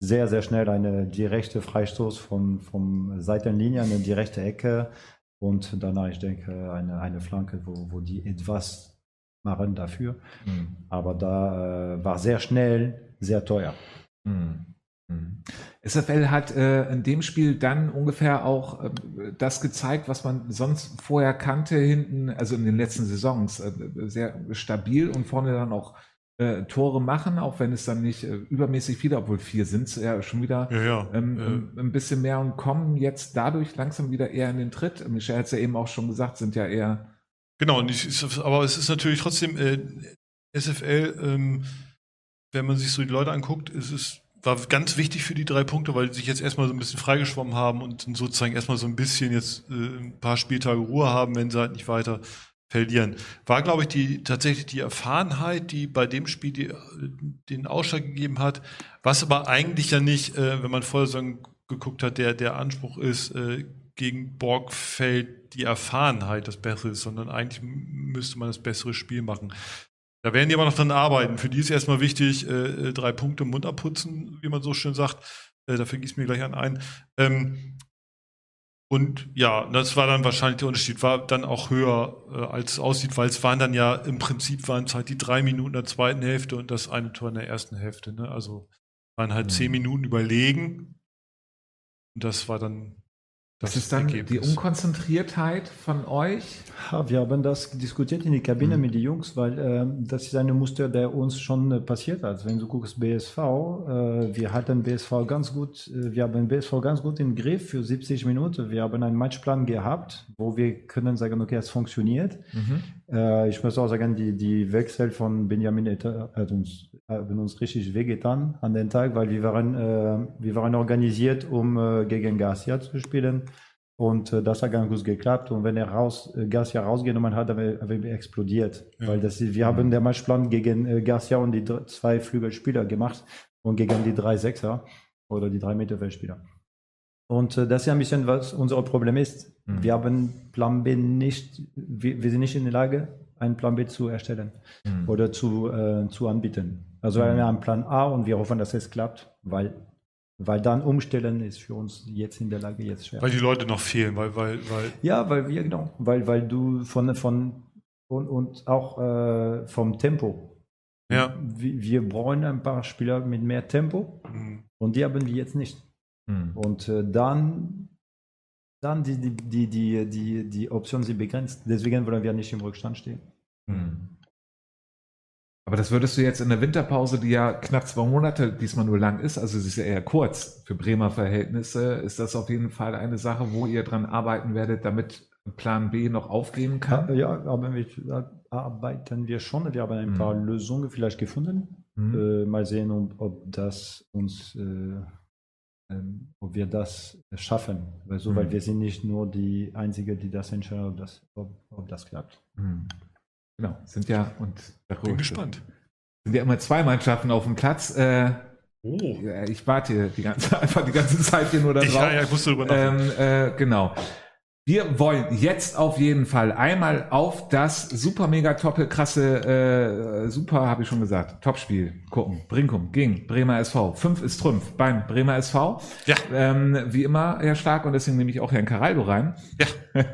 sehr, sehr schnell eine direkte Freistoß von, vom Seitenlinie, eine direkte Ecke. Und danach, ich denke, eine, eine Flanke, wo, wo die etwas machen dafür. Hm. Aber da äh, war sehr schnell, sehr teuer. Hm. Hm. SFL hat äh, in dem Spiel dann ungefähr auch äh, das gezeigt, was man sonst vorher kannte, hinten, also in den letzten Saisons, äh, sehr stabil und vorne dann auch äh, Tore machen, auch wenn es dann nicht äh, übermäßig viele, obwohl vier sind es ja schon wieder Ja, ja. ähm, äh, ein bisschen mehr und kommen jetzt dadurch langsam wieder eher in den Tritt. Michelle hat es ja eben auch schon gesagt, sind ja eher Genau, ich, ist- aber es ist natürlich trotzdem äh, SFL, ähm, wenn man sich so die Leute anguckt, ist es war ganz wichtig für die drei Punkte, weil sie sich jetzt erstmal so ein bisschen freigeschwommen haben und sozusagen erstmal so ein bisschen jetzt äh, ein paar Spieltage Ruhe haben, wenn sie halt nicht weiter verlieren. War, glaube ich, die tatsächlich die Erfahrenheit, die bei dem Spiel die, den Ausschlag gegeben hat, was aber eigentlich ja nicht, äh, wenn man vorher so geguckt hat, der, der Anspruch ist, äh, gegen Borgfeld die Erfahrenheit das Bessere sondern eigentlich müsste man das bessere Spiel machen. Da werden die aber noch dran arbeiten. Für die ist erstmal wichtig, äh, äh, drei Punkte im Mund abputzen, wie man so schön sagt. Äh, dafür gießt mir gleich an ein. Ähm, und ja, das war dann wahrscheinlich der Unterschied, war dann auch höher, äh, als es aussieht, weil es waren dann ja im Prinzip waren es halt die drei Minuten der zweiten Hälfte und das eine Tor in der ersten Hälfte. Ne? Also waren halt Mhm. zehn Minuten überlegen. Und das war dann Das ist dann die Ergebnis. Unkonzentriertheit von euch. Ja, wir haben das diskutiert in die Kabine Mhm. mit den Jungs, weil ähm, das ist ein Muster, der uns schon äh, passiert hat. Wenn du guckst BSV, äh, wir hatten BSV ganz gut, äh, wir haben BSV ganz gut im Griff für 70 Minuten. Wir haben einen Matchplan gehabt, wo wir können sagen, okay, es funktioniert. Mhm. Äh, ich muss auch sagen, die, die Wechsel von Benjamin hat uns, haben uns richtig wehgetan an den Tag, weil wir waren, äh, wir waren organisiert, um äh, gegen Garcia zu spielen. Und äh, das hat ganz gut geklappt. Und wenn er raus, äh, Garcia rausgenommen hat, haben wir, haben wir explodiert. Ja. Weil das, wir haben den Matchplan gegen äh, Garcia und die dr- zwei Flügelspieler gemacht und gegen die drei Sechser oder die drei Mittelfeldspieler. Und äh, das ist ja ein bisschen, was unser Problem ist. Mhm. Wir haben Plan B nicht, wir, wir sind nicht in der Lage, einen Plan B zu erstellen Mhm. oder zu, äh, zu anbieten. Also Mhm. wir haben ja einen Plan A und wir hoffen, dass es klappt, weil, weil dann umstellen ist für uns jetzt in der Lage jetzt schwer. Weil die Leute noch fehlen, weil, weil, weil ja, weil wir, genau, weil, weil du von, von und, und auch äh, vom Tempo. Ja. Wir, wir brauchen ein paar Spieler mit mehr Tempo mh, und die haben wir jetzt nicht. Mhm. Und äh, dann, dann die, die, die, die, die, die Optionen sind begrenzt. Deswegen wollen wir nicht im Rückstand stehen. Mhm. Aber das würdest du jetzt in der Winterpause, die ja knapp zwei Monate diesmal nur lang ist, also sie ist ja eher kurz für Bremer Verhältnisse, ist das auf jeden Fall eine Sache, wo ihr dran arbeiten werdet, damit Plan B noch aufgehen kann? Ja, aber wir, arbeiten wir schon. Wir haben ein Mhm. paar Lösungen vielleicht gefunden. Mhm. Äh, mal sehen, ob, ob das uns äh, ähm, ob wir das schaffen. Weil, so, weil Mhm. wir sind nicht nur die Einzige, die das entscheiden, ob das, ob, ob das klappt. Hm. Genau, sind ja und Bin gespannt. sind ja immer zwei Mannschaften auf dem Platz. Äh, Oh. ich warte hier die ganze, einfach die ganze Zeit hier nur darauf. Ich, ja, ja, ich musste drüber nachdenken. Ähm, äh, genau. Wir wollen jetzt auf jeden Fall einmal auf das super mega toppe krasse äh, super habe ich schon gesagt Topspiel gucken. Brinkum gegen Bremer SV. Fünf ist Trümpf beim Bremer SV. Ja. Ähm, wie immer Herr Stark und deswegen nehme ich auch Herrn Caraldo rein. Ja.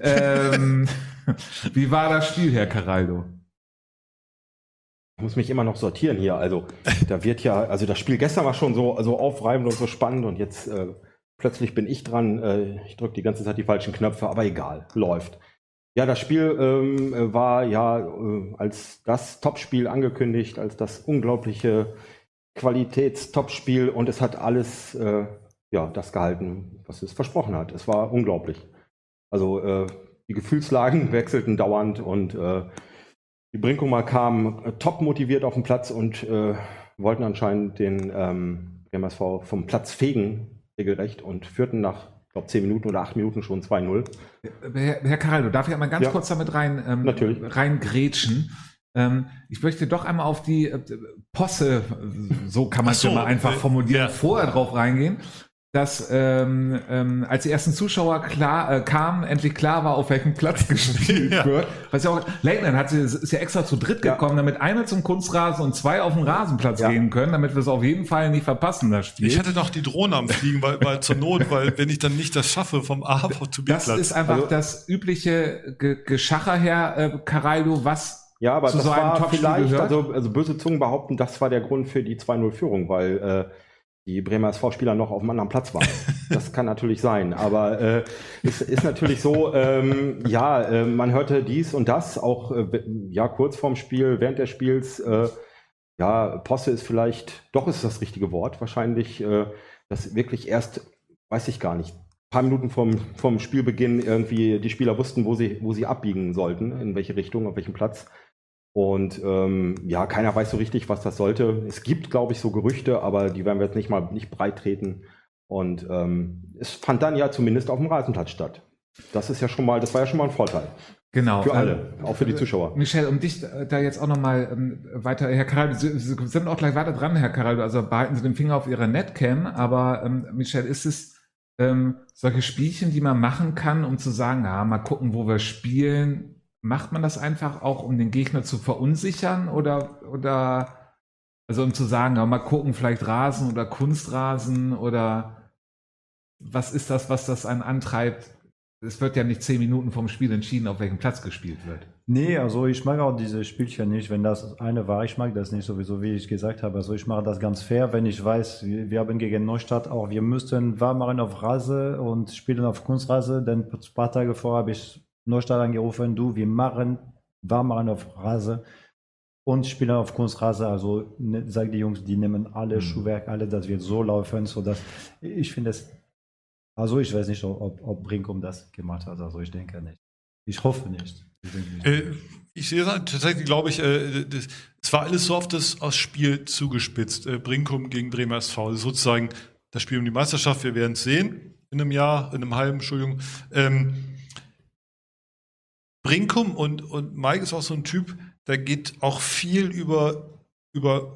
ähm, wie war das Spiel, Herr Caraldo? Ich muss mich immer noch sortieren hier. Also, da wird ja, also das Spiel gestern war schon so, so aufreibend und so spannend und jetzt äh, plötzlich bin ich dran. Äh, ich drücke die ganze Zeit die falschen Knöpfe, aber egal, läuft. Ja, das Spiel ähm, äh, war ja äh, als das Topspiel angekündigt, als das unglaubliche Qualitätstopspiel und es hat alles äh, ja das gehalten, was es versprochen hat. Es war unglaublich. Also äh, die Gefühlslagen wechselten dauernd und äh, die Brinkumer kamen äh, top motiviert auf den Platz und äh, wollten anscheinend den ähm, MSV vom Platz fegen, regelrecht, und führten nach, ich glaube, 10 Minuten oder 8 Minuten schon 2-0. Herr, Herr Caraldo, darf ich einmal ganz Ja. kurz damit rein, ähm, Natürlich. rein grätschen? Ähm, ich möchte doch einmal auf die äh, Posse, so kann man es so, ja mal einfach äh, formulieren, ja. vorher drauf reingehen, dass ähm, ähm, als die ersten Zuschauer klar äh, kamen, endlich klar war, auf welchem Platz gespielt Ja. wird. Was ja auch, Leitner hat ist ja extra zu dritt Ja. gekommen, damit einer zum Kunstrasen und zwei auf den Rasenplatz Ja. gehen können, damit wir es auf jeden Fall nicht verpassen, das Spiel. Ich hatte noch die Drohne am Fliegen, weil, weil zur Not, weil wenn ich dann nicht das schaffe vom A zu B das Platz. ist einfach Also- das übliche Ge Geschacher, Herr äh, Caraldo, was Ja, aber Zu das so einem war Topspiel vielleicht, gehört? also, also böse Zungen behaupten, das war der Grund für die 2-0-Führung, weil äh, die Bremer SV-Spieler noch auf einem anderen Platz waren. Das kann natürlich sein, aber äh, es ist natürlich so, ähm, ja, äh, man hörte dies und das, auch äh, ja kurz vorm Spiel, während des Spiels, äh, ja, Posse ist vielleicht, doch ist das richtige Wort, wahrscheinlich, äh, dass wirklich erst, weiß ich gar nicht, ein paar Minuten vom, vom Spielbeginn irgendwie die Spieler wussten, wo sie, wo sie abbiegen sollten, in welche Richtung, auf welchem Platz. Und ähm, ja, keiner weiß so richtig, was das sollte. Es gibt, glaube ich, so Gerüchte, aber die werden wir jetzt nicht mal nicht breit treten. Und ähm, es fand dann ja zumindest auf dem Rasenplatz statt. Das ist ja schon mal, das war ja schon mal ein Vorteil. genau Für ähm, alle, auch für die Zuschauer. Michel, um dich äh, da jetzt auch nochmal ähm, weiter, Herr Caraldo, Sie, Sie sind auch gleich weiter dran, Herr Caraldo, also behalten Sie den Finger auf Ihrer Netcam, aber ähm, Michel, ist es ähm, solche Spielchen, die man machen kann, um zu sagen, ja, mal gucken, wo wir spielen, macht man das einfach auch, um den Gegner zu verunsichern oder, oder also um zu sagen, ja, mal gucken, vielleicht Rasen oder Kunstrasen oder was ist das, was das einen antreibt? Es wird ja nicht zehn Minuten vom Spiel entschieden, auf welchem Platz gespielt wird. Nee, also ich mag auch diese Spielchen nicht, wenn das eine war, ich mag das nicht sowieso, wie ich gesagt habe. Also ich mache das ganz fair, wenn ich weiß, wir, haben gegen Neustadt auch, wir müssten warm machen auf Rase und spielen auf Kunstrasse, denn ein paar Tage vorher habe ich Neustadt angerufen, du, wir machen warm machen auf Rase und spielen auf Kunstrasse. Also ne, sag die Jungs, die nehmen alle Mhm. Schuhwerk, alle, das wird so laufen, so dass ich finde es, also ich weiß nicht, ob, ob Brinkum das gemacht hat, also ich denke nicht. Ich hoffe nicht. Ich nicht. Äh, ich sehe es tatsächlich, glaube ich, äh, das, es war alles so auf das aufs Spiel zugespitzt. Äh, Brinkum gegen Bremer SV. Sozusagen das Spiel um die Meisterschaft. Wir werden es sehen in einem Jahr, in einem halben, Entschuldigung. Ähm, Brinkum und, und Mike ist auch so ein Typ, da geht auch viel über, über,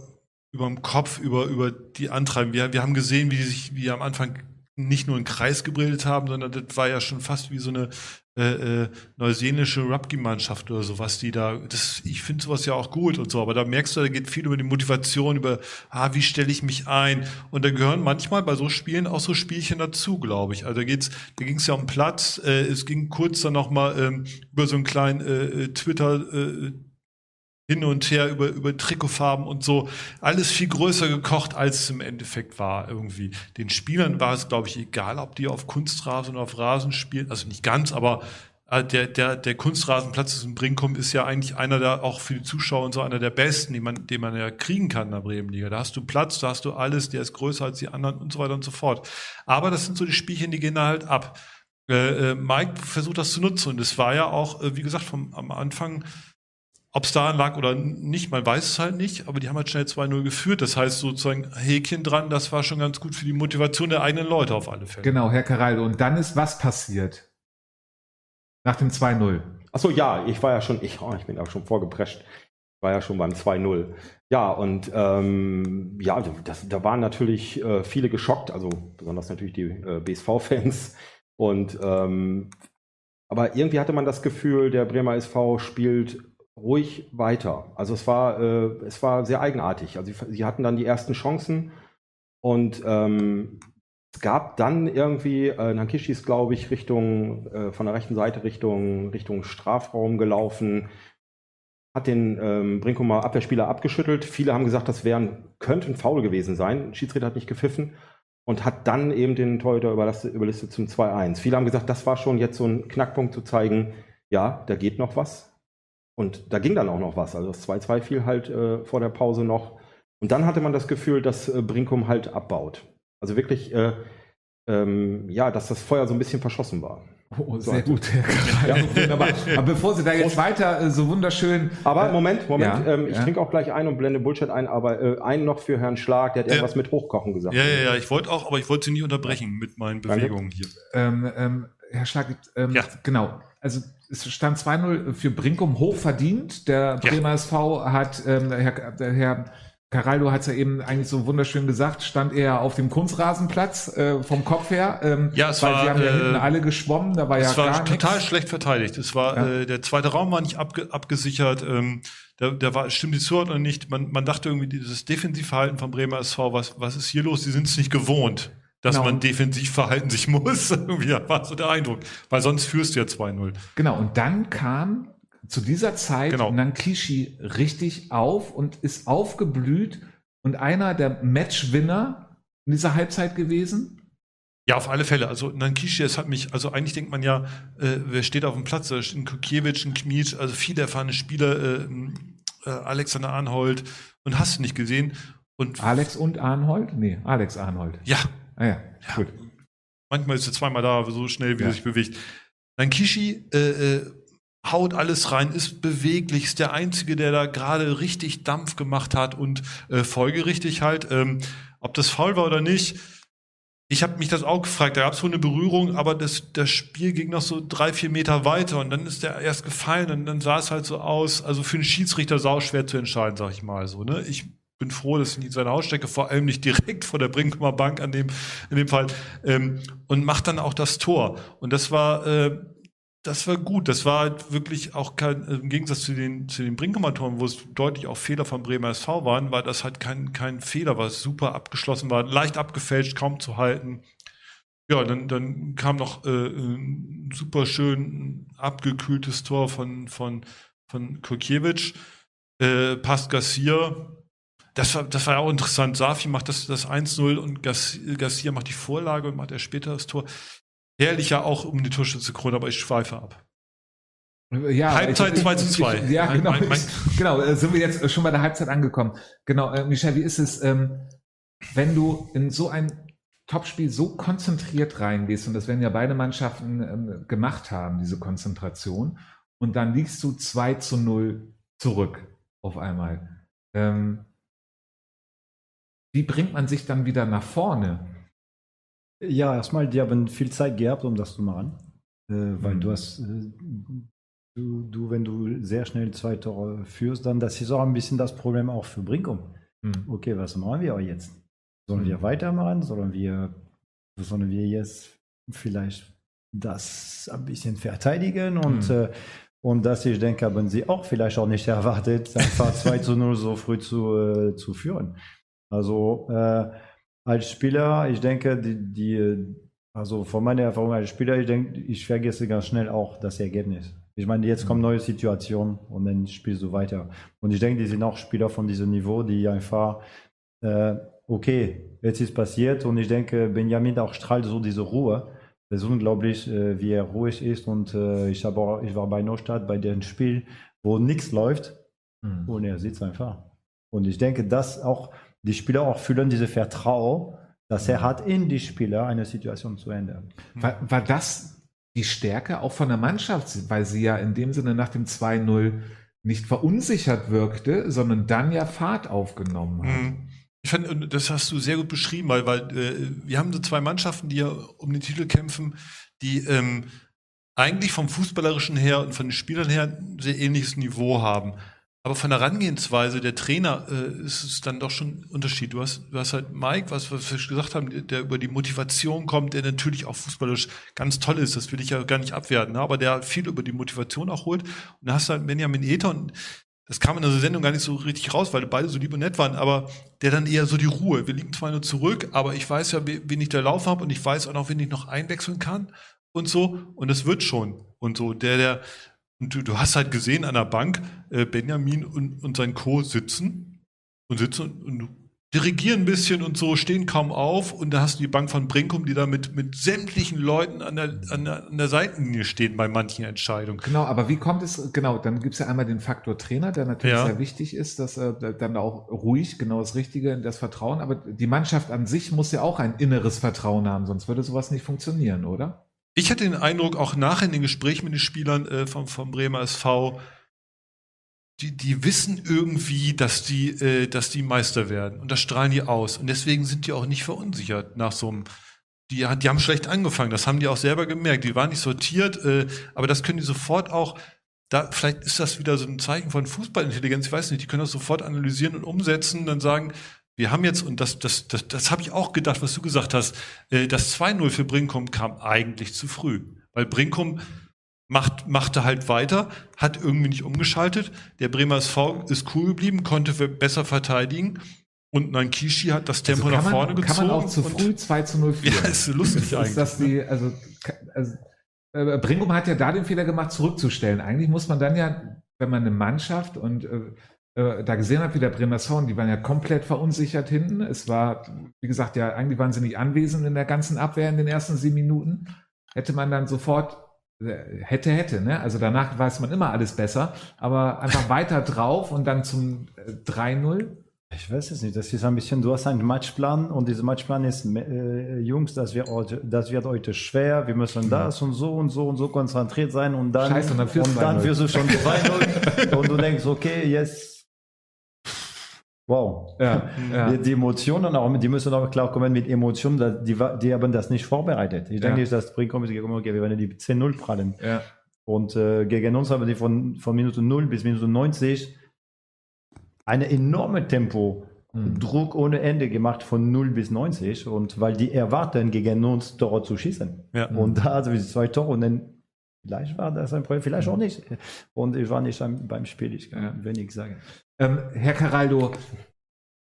über den Kopf, über, über die Antreiben. Wir, wir haben gesehen, wie die sich, wie die am Anfang nicht nur einen Kreis gebildet haben, sondern das war ja schon fast wie so eine äh, äh, neuseeländische Rugby-Mannschaft oder sowas, die da, das, ich finde sowas ja auch gut und so, aber da merkst du, da geht viel über die Motivation, über, ah, wie stelle ich mich ein? Und da gehören manchmal bei so Spielen auch so Spielchen dazu, glaube ich. Also da geht's, da ging es ja um Platz, äh, es ging kurz dann nochmal ähm, über so einen kleinen äh, äh, Twitter, äh, hin und her über, über Trikotfarben und so. Alles viel größer gekocht, als es im Endeffekt war irgendwie. Den Spielern war es, glaube ich, egal, ob die auf Kunstrasen oder auf Rasen spielen. Also nicht ganz, aber äh, der, der, der Kunstrasenplatz in Brinkum ist ja eigentlich einer der, auch für die Zuschauer und so, einer der besten, man, den man ja kriegen kann in der Bremenliga. Da hast du Platz, da hast du alles, der ist größer als die anderen und so weiter und so fort. Aber das sind so die Spielchen, die gehen da halt ab. Äh, äh, Mike versucht das zu nutzen und es war ja auch, äh, wie gesagt, vom, am Anfang Ob es daran lag oder nicht, man weiß es halt nicht, aber die haben halt schnell 2-0 geführt. Das heißt sozusagen Häkchen dran, das war schon ganz gut für die Motivation der eigenen Leute auf alle Fälle. Genau, Herr Caraldo. Und dann ist was passiert? Nach dem 2-0. Achso, ja, ich war ja schon, ich, oh, ich bin auch schon vorgeprescht. Ich war ja schon beim 2-0. Ja, und ähm, ja, das, da waren natürlich äh, viele geschockt, also besonders natürlich die äh, BSV-Fans. Und ähm, aber irgendwie hatte man das Gefühl, der Bremer SV spielt ruhig weiter. Also es war, äh, es war sehr eigenartig. Also sie, sie, hatten dann die ersten Chancen und ähm, es gab dann irgendwie, äh, ist, glaube ich, Richtung, äh, von der rechten Seite Richtung, Richtung Strafraum gelaufen, hat den ähm, Brinkumer Abwehrspieler abgeschüttelt. Viele haben gesagt, das wären, könnte ein Foul gewesen sein. Schiedsrichter hat nicht gepfiffen und hat dann eben den Torhüter überlistet zum 2-1. Viele haben gesagt, das war schon jetzt so ein Knackpunkt zu zeigen, ja, da geht noch was. Und da ging dann auch noch was. Also das 2-2 fiel halt äh, vor der Pause noch. Und dann hatte man das Gefühl, dass äh, Brinkum halt abbaut. Also wirklich, äh, ähm, ja, dass das Feuer so ein bisschen verschossen war. Oh, sehr so, gut, Herr ja. wunderbar. Aber bevor Sie da jetzt weiter äh, so wunderschön. Aber äh, Moment, Moment. Ja, ähm, ich ja. trinke auch gleich ein und blende Bullshit ein, aber äh, einen noch für Herrn Schlag, der hat irgendwas mit Hochkochen gesagt. Ja, ja, ja. Ich wollte auch, aber ich wollte Sie nicht unterbrechen mit meinen Bewegungen hier. Ähm, ähm, Herr Schlag, ähm, ja. genau. Also es stand 2-0 für Brinkum hochverdient. Der Bremer SV hat, ähm, Herr, Herr Caraldo hat es ja eben eigentlich so wunderschön gesagt, stand er auf dem Kunstrasenplatz äh, vom Kopf her. Ähm, ja, es weil war, sie haben ja äh, hinten alle geschwommen, da war ja es war gar total nix. schlecht verteidigt. Es war ja. äh, der zweite Raum war nicht abge abgesichert. Ähm, da, da war stimmt die Zuordnung nicht. Man, man dachte irgendwie dieses Defensivverhalten von Bremer SV, was was ist hier los? Die sind es nicht gewohnt dass genau. man defensiv verhalten sich muss. Irgendwie war so der Eindruck. Weil sonst führst du ja 2-0. Genau, und dann kam zu dieser Zeit genau. Nankishi richtig auf und ist aufgeblüht und einer der Matchwinner in dieser Halbzeit gewesen. Ja, auf alle Fälle. Also Nankishi, es hat mich, also eigentlich denkt man ja, äh, wer steht auf dem Platz? Da steht ein Kukiewicz, ein Kmic, also viele erfahrene Spieler, äh, äh, Alexander Arnhold und hast du nicht gesehen. Und Alex und Arnhold? Nee, Alex Arnhold. Ja. Ah ja, ja. gut. Manchmal ist er zweimal da, so schnell, wie ja. er sich bewegt. Nankishi äh, äh, haut alles rein, ist beweglich, ist der Einzige, der da gerade richtig Dampf gemacht hat und äh, folgerichtig halt. Ähm, ob das faul war oder nicht, ich habe mich das auch gefragt. Da gab es wohl eine Berührung, aber das, das Spiel ging noch so drei, vier Meter weiter und dann ist der erst gefallen und dann sah es halt so aus. Also für einen Schiedsrichter sau schwer zu entscheiden, sag ich mal so. Ne? Ich bin froh, dass ich nicht seine Haus stecke, vor allem nicht direkt vor der Brinkumer Bank an dem, in dem Fall. Ähm, und macht dann auch das Tor. Und das war, äh, das war gut. Das war halt wirklich auch kein, im Gegensatz zu den, zu den Brinkumer Toren, wo es deutlich auch Fehler von Bremer SV waren, war das halt kein, kein Fehler, was super abgeschlossen war, leicht abgefälscht, kaum zu halten. Ja, dann, dann kam noch äh, ein super schön abgekühltes Tor von, von, von Kurkiewicz. Äh, passt Garcia, das war, das war ja auch interessant. Safi macht das, das 1-0 und Garcia macht die Vorlage und macht er später das Tor. Herrlich ja auch um die Torschütze Krone, aber ich schweife ab. Ja, Halbzeit 2 zu 2. Ja, genau. Mein, mein, genau, äh, sind wir jetzt schon bei der Halbzeit angekommen. Genau, äh, Michel, wie ist es, ähm, wenn du in so ein Topspiel so konzentriert reingehst, und das werden ja beide Mannschaften ähm, gemacht haben, diese Konzentration, und dann liegst du 2 zu 0 zurück auf einmal. Ähm, wie bringt man sich dann wieder nach vorne? Ja, erstmal, die haben viel Zeit gehabt, um das zu machen. Äh, weil mhm. du hast, äh, du, du, wenn du sehr schnell zwei Tore führst, dann das ist auch ein bisschen das Problem auch für Brinkum. Mhm. Okay, was machen wir jetzt? Sollen mhm. wir weitermachen? Sollen wir, sollen wir jetzt vielleicht das ein bisschen verteidigen und mhm. äh, und das, ich denke, haben sie auch vielleicht auch nicht erwartet, einfach 2 zu 0 so früh zu, äh, zu führen. Also äh, als Spieler, ich denke, die, die, also von meiner Erfahrung als Spieler, ich denke, ich vergesse ganz schnell auch das Ergebnis. Ich meine, jetzt kommen neue Situationen und dann spielst du weiter. Und ich denke, die sind auch Spieler von diesem Niveau, die einfach, äh, okay, jetzt ist passiert und ich denke, Benjamin auch strahlt so diese Ruhe. Es ist unglaublich, äh, wie er ruhig ist und äh, ich, auch, ich war bei Neustadt bei dem Spiel, wo nichts läuft mhm. und er sitzt einfach. Und ich denke, das auch die Spieler auch fühlen diese Vertrauen, dass er hat in die Spieler eine Situation zu ändern. War, war das die Stärke auch von der Mannschaft, weil sie ja in dem Sinne nach dem 2-0 nicht verunsichert wirkte, sondern dann ja Fahrt aufgenommen hat. Mhm. Ich fand, das hast du sehr gut beschrieben, weil, weil äh, wir haben so zwei Mannschaften, die ja um den Titel kämpfen, die ähm, eigentlich vom Fußballerischen her und von den Spielern her ein sehr ähnliches Niveau haben. Aber von der Herangehensweise der Trainer äh, ist es dann doch schon ein Unterschied. Du hast, du hast halt Mike, was, was wir gesagt haben, der über die Motivation kommt, der natürlich auch fußballisch ganz toll ist. Das will ich ja gar nicht abwerten, ne? aber der viel über die Motivation auch holt. Und da hast du halt Benjamin Ether und das kam in der Sendung gar nicht so richtig raus, weil beide so lieb und nett waren, aber der dann eher so die Ruhe. Wir liegen zwar nur zurück, aber ich weiß ja, wen ich da laufen habe und ich weiß auch noch, wen ich noch einwechseln kann und so. Und das wird schon. Und so, der, der, und du, du hast halt gesehen an der Bank, äh, Benjamin und, und sein Co. sitzen und sitzen und, und dirigieren ein bisschen und so, stehen kaum auf und da hast du die Bank von Brinkum, die da mit, mit sämtlichen Leuten an der, an, der, an der Seitenlinie stehen bei manchen Entscheidungen. Genau, aber wie kommt es, genau, dann gibt es ja einmal den Faktor Trainer, der natürlich Ja. sehr wichtig ist, dass äh, dann auch ruhig, genau das Richtige, das Vertrauen, aber die Mannschaft an sich muss ja auch ein inneres Vertrauen haben, sonst würde sowas nicht funktionieren, oder? Ich hatte den Eindruck, auch nachher in den Gesprächen mit den Spielern äh, vom, vom Bremer SV, die, die wissen irgendwie, dass die, äh, dass die Meister werden. Und das strahlen die aus. Und deswegen sind die auch nicht verunsichert nach so einem. Die, die haben schlecht angefangen, das haben die auch selber gemerkt. Die waren nicht sortiert, äh, aber das können die sofort auch. Da, vielleicht ist das wieder so ein Zeichen von Fußballintelligenz, ich weiß nicht, die können das sofort analysieren und umsetzen, dann sagen, wir haben jetzt, und das, das, das, das habe ich auch gedacht, was du gesagt hast, äh, das 2-0 für Brinkum kam eigentlich zu früh. Weil Brinkum macht, machte halt weiter, hat irgendwie nicht umgeschaltet. Der Bremer SV ist cool geblieben, konnte besser verteidigen. Und Nankishi hat das Tempo Also nach kann man, vorne gezogen. Kann man auch zu früh 2 zu 0 führen. Ja, ist lustig ist, eigentlich. ist das die, also, ka- also äh, Brinkum hat ja da den Fehler gemacht, zurückzustellen. Eigentlich muss man dann ja, wenn man eine Mannschaft und äh, äh, da gesehen hat, wie der Bremer Sound, die waren ja komplett verunsichert hinten. Es war, wie gesagt, ja, eigentlich waren sie nicht anwesend in der ganzen Abwehr in den ersten sieben Minuten. Hätte man dann sofort, äh, hätte, hätte, ne? Also danach weiß man immer alles besser, aber einfach weiter drauf und dann zum äh, 3-0. Ich weiß es nicht. Das ist ein bisschen, du hast einen Matchplan und dieser Matchplan ist, äh, Jungs, das wird, heute, das wird heute schwer. Wir müssen das und so und so und so konzentriert sein und dann, Scheiße, und dann du dann 2-0. wirst du schon 2-0 und du denkst, okay, jetzt, wow. Ja, ja. Die, die Emotionen, auch, die müssen auch klar kommen mit Emotionen, die, die haben das nicht vorbereitet. Ich denke, Ja. dass Brinkum ist gekommen, okay, wir werden die 10-0 prallen. ja. Und äh, gegen uns haben die von, von Minute 0 bis Minute 90 eine enorme Tempo, Mhm. Druck ohne Ende gemacht von 0 bis 90 und weil die erwarten, gegen uns Tore zu schießen. Ja. Und da also zwei Tore und dann vielleicht war das ein Problem, vielleicht auch nicht. Und ich war nicht beim Spiel, ich kann Ja. wenig sagen. Ähm, Herr Caraldo,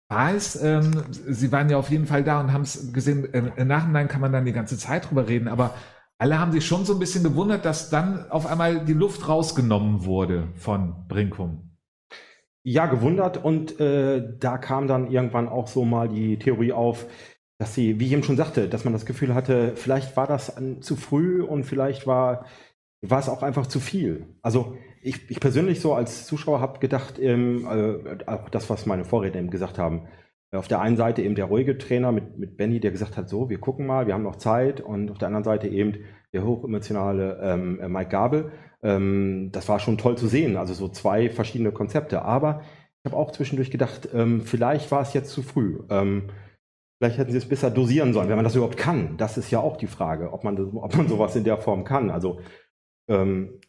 war es, ähm, Sie waren ja auf jeden Fall da und haben es gesehen, äh, im Nachhinein kann man dann die ganze Zeit drüber reden, aber alle haben sich schon so ein bisschen gewundert, dass dann auf einmal die Luft rausgenommen wurde von Brinkum. Ja, gewundert und äh, da kam dann irgendwann auch so mal die Theorie auf, dass sie, wie ich eben schon sagte, dass man das Gefühl hatte, vielleicht war das an, zu früh und vielleicht war, war es auch einfach zu viel. Also ich, ich persönlich so als Zuschauer habe gedacht, ähm, äh, auch das, was meine Vorredner eben gesagt haben, auf der einen Seite eben der ruhige Trainer mit, mit Benny, der gesagt hat, so, wir gucken mal, wir haben noch Zeit und auf der anderen Seite eben der hochemotionale ähm, äh, Mike Gabel, ähm, das war schon toll zu sehen, also so zwei verschiedene Konzepte. Aber ich habe auch zwischendurch gedacht, ähm, vielleicht war es jetzt zu früh. Ähm, vielleicht hätten sie es besser dosieren sollen, wenn man das überhaupt kann. Das ist ja auch die Frage, ob man, ob man sowas in der Form kann. Also ähm,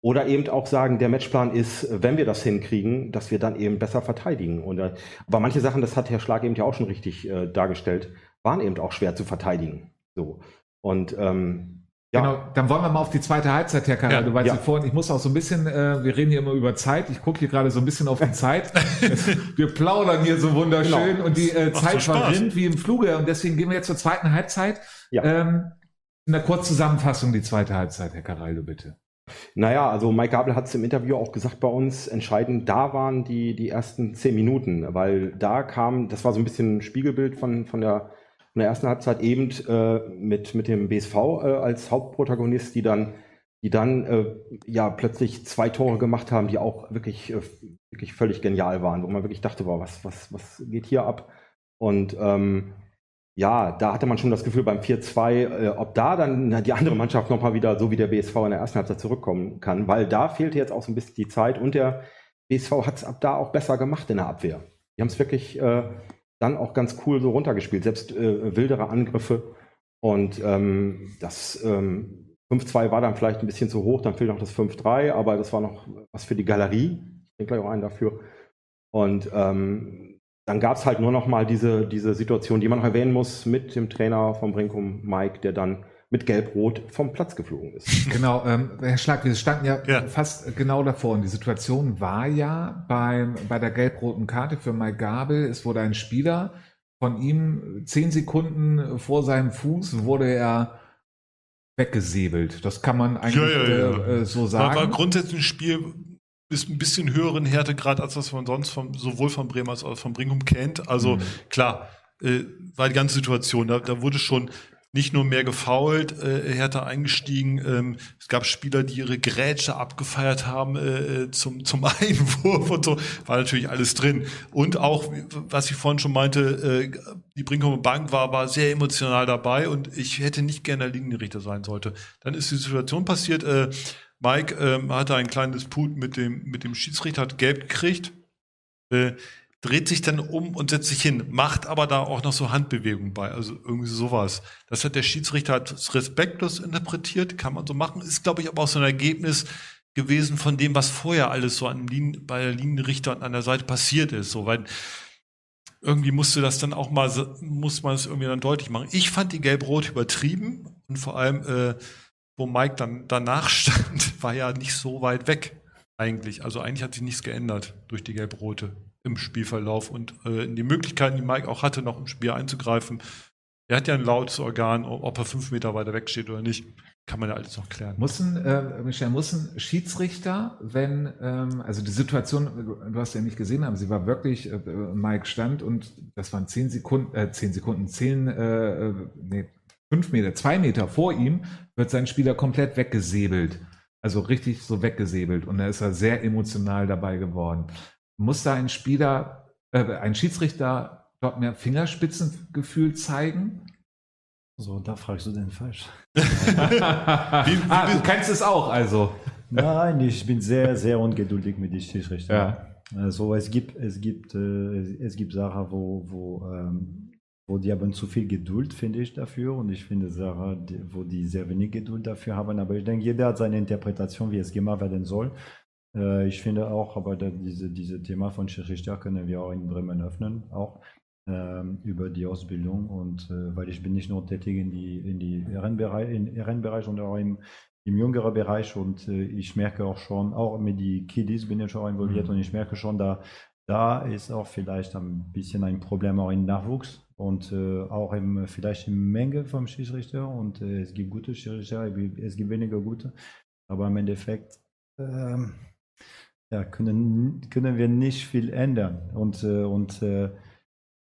oder eben auch sagen, der Matchplan ist, wenn wir das hinkriegen, dass wir dann eben besser verteidigen. Und, äh, aber manche Sachen, das hat Herr Schlag eben ja auch schon richtig äh, dargestellt, waren eben auch schwer zu verteidigen. So. Und ähm, ja, Genau, dann wollen wir mal auf die zweite Halbzeit, Herr Caraldo, Ja, weil ja. Sie vorhin, ich muss auch so ein bisschen, äh, wir reden hier immer über Zeit, ich gucke hier gerade so ein bisschen auf die Zeit. wir plaudern hier so wunderschön Genau. und die äh, Zeit so verrinnt wie im Fluge und deswegen gehen wir jetzt zur zweiten Halbzeit. Ja. Ähm, in der Kurzzusammenfassung die zweite Halbzeit, Herr Caraldo, bitte. Naja, also Mike Gabel hat es im Interview auch gesagt bei uns, entscheidend, da waren die, die ersten zehn Minuten, weil da kam, das war so ein bisschen ein Spiegelbild von, von, der, von der ersten Halbzeit eben äh, mit, mit dem BSV äh, als Hauptprotagonist, die dann, die dann äh, ja plötzlich zwei Tore gemacht haben, die auch wirklich, äh, wirklich völlig genial waren, wo man wirklich dachte, boah, was, was, was geht hier ab? Und ähm, ja, da hatte man schon das Gefühl beim 4-2, äh, ob da dann die andere Mannschaft nochmal wieder so wie der BSV in der ersten Halbzeit zurückkommen kann, weil da fehlte jetzt auch so ein bisschen die Zeit und der BSV hat es ab da auch besser gemacht in der Abwehr. Die haben es wirklich äh, dann auch ganz cool so runtergespielt, selbst äh, wildere Angriffe. Und ähm, das ähm, 5-2 war dann vielleicht ein bisschen zu hoch, dann fehlt noch das 5-3, aber das war noch was für die Galerie. Ich denke gleich auch einen dafür. Und ähm, dann gab es halt nur noch mal diese, diese Situation, die man noch erwähnen muss, mit dem Trainer vom Brinkum, Mike, der dann mit Gelb-Rot vom Platz geflogen ist. Genau, ähm, Herr Schlag, wir standen ja, ja, fast genau davor und die Situation war ja beim, bei der gelb-roten Karte für Mike Gabel, es wurde ein Spieler von ihm zehn Sekunden vor seinem Fuß wurde er weggesäbelt. Das kann man eigentlich ja, ja, äh, so sagen. War, war grundsätzlich ein Spiel, ist ein bisschen höheren Härtegrad, als was man sonst vom, sowohl von Bremen als auch von Brinkum kennt. Also mhm. klar, äh, war die ganze Situation, da, da wurde schon nicht nur mehr gefault, äh, härter eingestiegen. Ähm, es gab Spieler, die ihre Grätsche abgefeiert haben äh, zum, zum Einwurf und so. War natürlich alles drin. Und auch, was ich vorhin schon meinte, äh, die Brinkumer Bank war, war sehr emotional dabei und ich hätte nicht gerne Linienrichter sein sollte. Dann ist die Situation passiert, äh, Mike ähm, hatte einen kleinen Disput mit dem, mit dem Schiedsrichter, hat gelb gekriegt, äh, dreht sich dann um und setzt sich hin, macht aber da auch noch so Handbewegungen bei, also irgendwie sowas. Das hat der Schiedsrichter hat respektlos interpretiert, kann man so machen, ist glaube ich aber auch so ein Ergebnis gewesen von dem, was vorher alles so an Linien, bei der Linienrichter und an der Seite passiert ist, so, weil irgendwie musste das dann auch mal, muss man es irgendwie dann deutlich machen. Ich fand die Gelb-Rot übertrieben und vor allem, äh, wo Mike dann danach stand, war ja nicht so weit weg eigentlich. Also eigentlich hat sich nichts geändert durch die Gelb-Rote im Spielverlauf und äh, in die Möglichkeiten, die Mike auch hatte, noch im Spiel einzugreifen. Er hat ja ein lautes Organ, ob er fünf Meter weiter weg steht oder nicht, kann man ja alles noch klären. Muss ein, äh, Michel, muss ein Schiedsrichter, wenn, ähm, also die Situation, du hast ja nicht gesehen, aber sie war wirklich, äh, Mike stand und das waren zehn Sekunden, äh, zehn Sekunden, zehn, äh, äh nee, fünf Meter, zwei Meter vor ihm, wird sein Spieler komplett weggesäbelt. Also richtig so weggesäbelt. Und da ist er sehr emotional dabei geworden. Muss da ein Spieler, äh, ein Schiedsrichter dort mehr Fingerspitzengefühl zeigen? So, da fragst du den falsch. wie, wie, ah, du kennst es auch, also. Nein, ich bin sehr, sehr ungeduldig mit den Schiedsrichtern. Ja. Also es gibt, es gibt, äh, es gibt Sachen, wo, wo ähm, wo die haben zu viel Geduld, finde ich, dafür. Und ich finde Sarah, wo die sehr wenig Geduld dafür haben. Aber ich denke, jeder hat seine Interpretation, wie es gemacht werden soll. Äh, ich finde auch, aber da, diese, diese Thema von Schiedsrichter können wir auch in Bremen öffnen, auch ähm, über die Ausbildung. Und äh, weil ich bin nicht nur tätig in die, in die Ehrenbereich, in Ehrenbereich und auch im, im jüngeren Bereich. Und äh, ich merke auch schon, auch mit den Kiddies bin ich schon involviert mhm. und ich merke schon, da, da ist auch vielleicht ein bisschen ein Problem auch im Nachwuchs und äh, auch im, vielleicht in Menge vom Schiedsrichter und äh, es gibt gute Schiedsrichter, es gibt weniger gute, aber im Endeffekt ähm, ja, können, können wir nicht viel ändern und, äh, und äh,